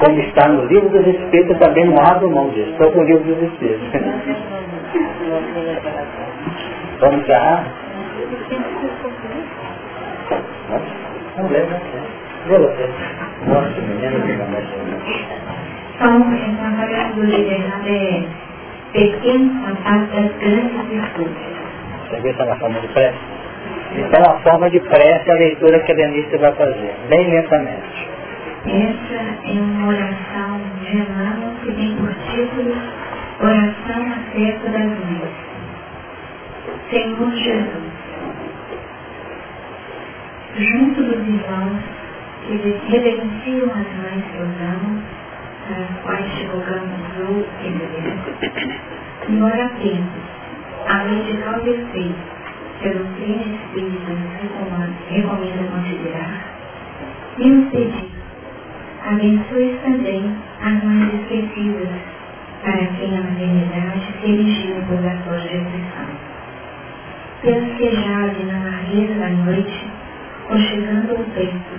Como está no livro dos Espíritos, eu também não abro mão disso. Estou com o livro dos Espíritos. Vamos já? Vamos ver, né? Vê você. Mostra o menino que de pequenas das grandes virtudes. Você vê essa na forma de prece? Então a forma de prece é a leitura que a Denise vai fazer, bem lentamente. Essa é uma oração de Emmanuel que tem por título Oração Acerca das Mães. Senhor Jesus, junto dos irmãos que reverenciam as mães que os amam, as quais te rogamos e Senhor apenas, além de tal defeito, que a doutrina espírita nos recomenda considerar, e nos pedir, abençoe também as mães esquecidas, para quem a maternidade se erigiu no purgatório de aflição. Que jazem na largueza da noite, ou chegando ao peito,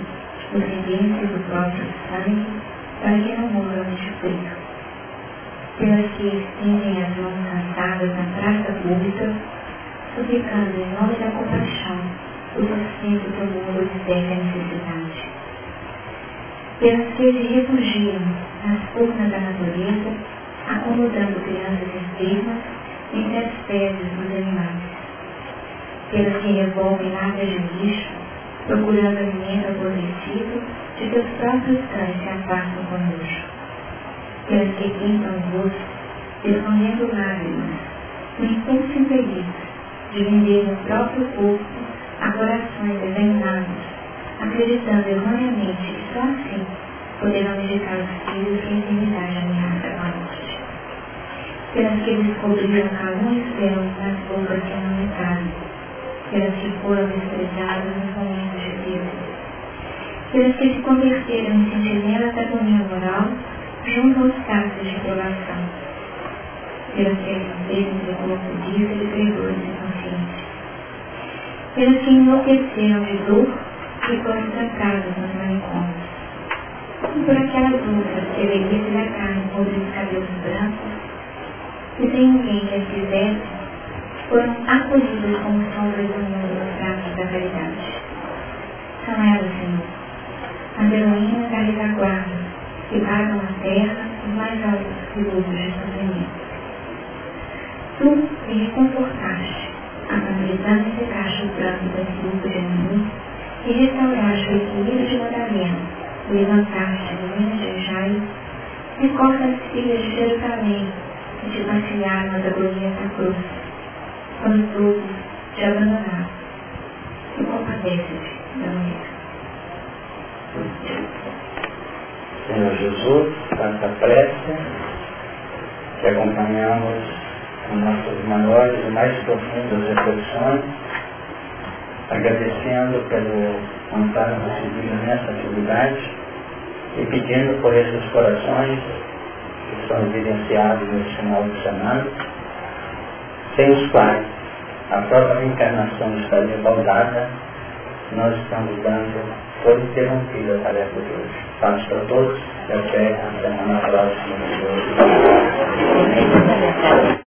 os eventos do próprio sangue, para que não morram de frio. Pelas que estendem as mãos cansadas na praça pública, suplicando em nome da compaixão o sustento do mundo externa necessidade. Pelas que se refugiam nas urnas da natureza, acomodando crianças enfermas entre as fezes dos animais. Pelas que revolvem largas de lixo, procurando alimento apodrecido de seus próprios cães se afastam conosco. Pelas que pintam o rosto, escondendo lágrimas, no impulso infeliz de vender no próprio corpo a corações desenhados, acreditando erroneamente que só assim poderão dedicar os filhos que a enfermidade ameaça com a morte. Pelas que descobriram calúnios belos nas bocas que amamentaram, pelas que foram desprezadas nos momentos de vida, pelas que se converteram em sentinelas da agonia moral junto aos casos de provação pelas que recebem como budista de traidores inconscientes, pelas que enlouqueceram de dor e foram trancadas nos manicômios, e por aquelas outras que velhice da carne sobre os cabelos brancos, que sem ninguém que as fizesse, foram acolhidas como sombras do mundo nos braços da caridade. São elas, Senhor, as heroínas da retaguarda, que pagam a terra os mais altos tributos de sofrimento. Tu me reconfortaste, amabilizando e secaste o pranto das lutas de mim, e restauraste o equilíbrio de Madalena, levantaste as minhas de Jairo, recorda as filhas de Jerusalém, que te vacilaram as agonias da cruz, quando todos te abandonaram. E compadece-te da mulher. Senhor Jesus, tanta prece que acompanhamos com nossas maiores e mais profundas reflexões, agradecendo pelo contato recebido nessa atividade e pedindo por esses corações que são evidenciados nesse final de semana, sem os quais a própria encarnação está embaldada, nós estamos dando por interrompida a tarefa de hoje. Passo para todos e até a semana próxima.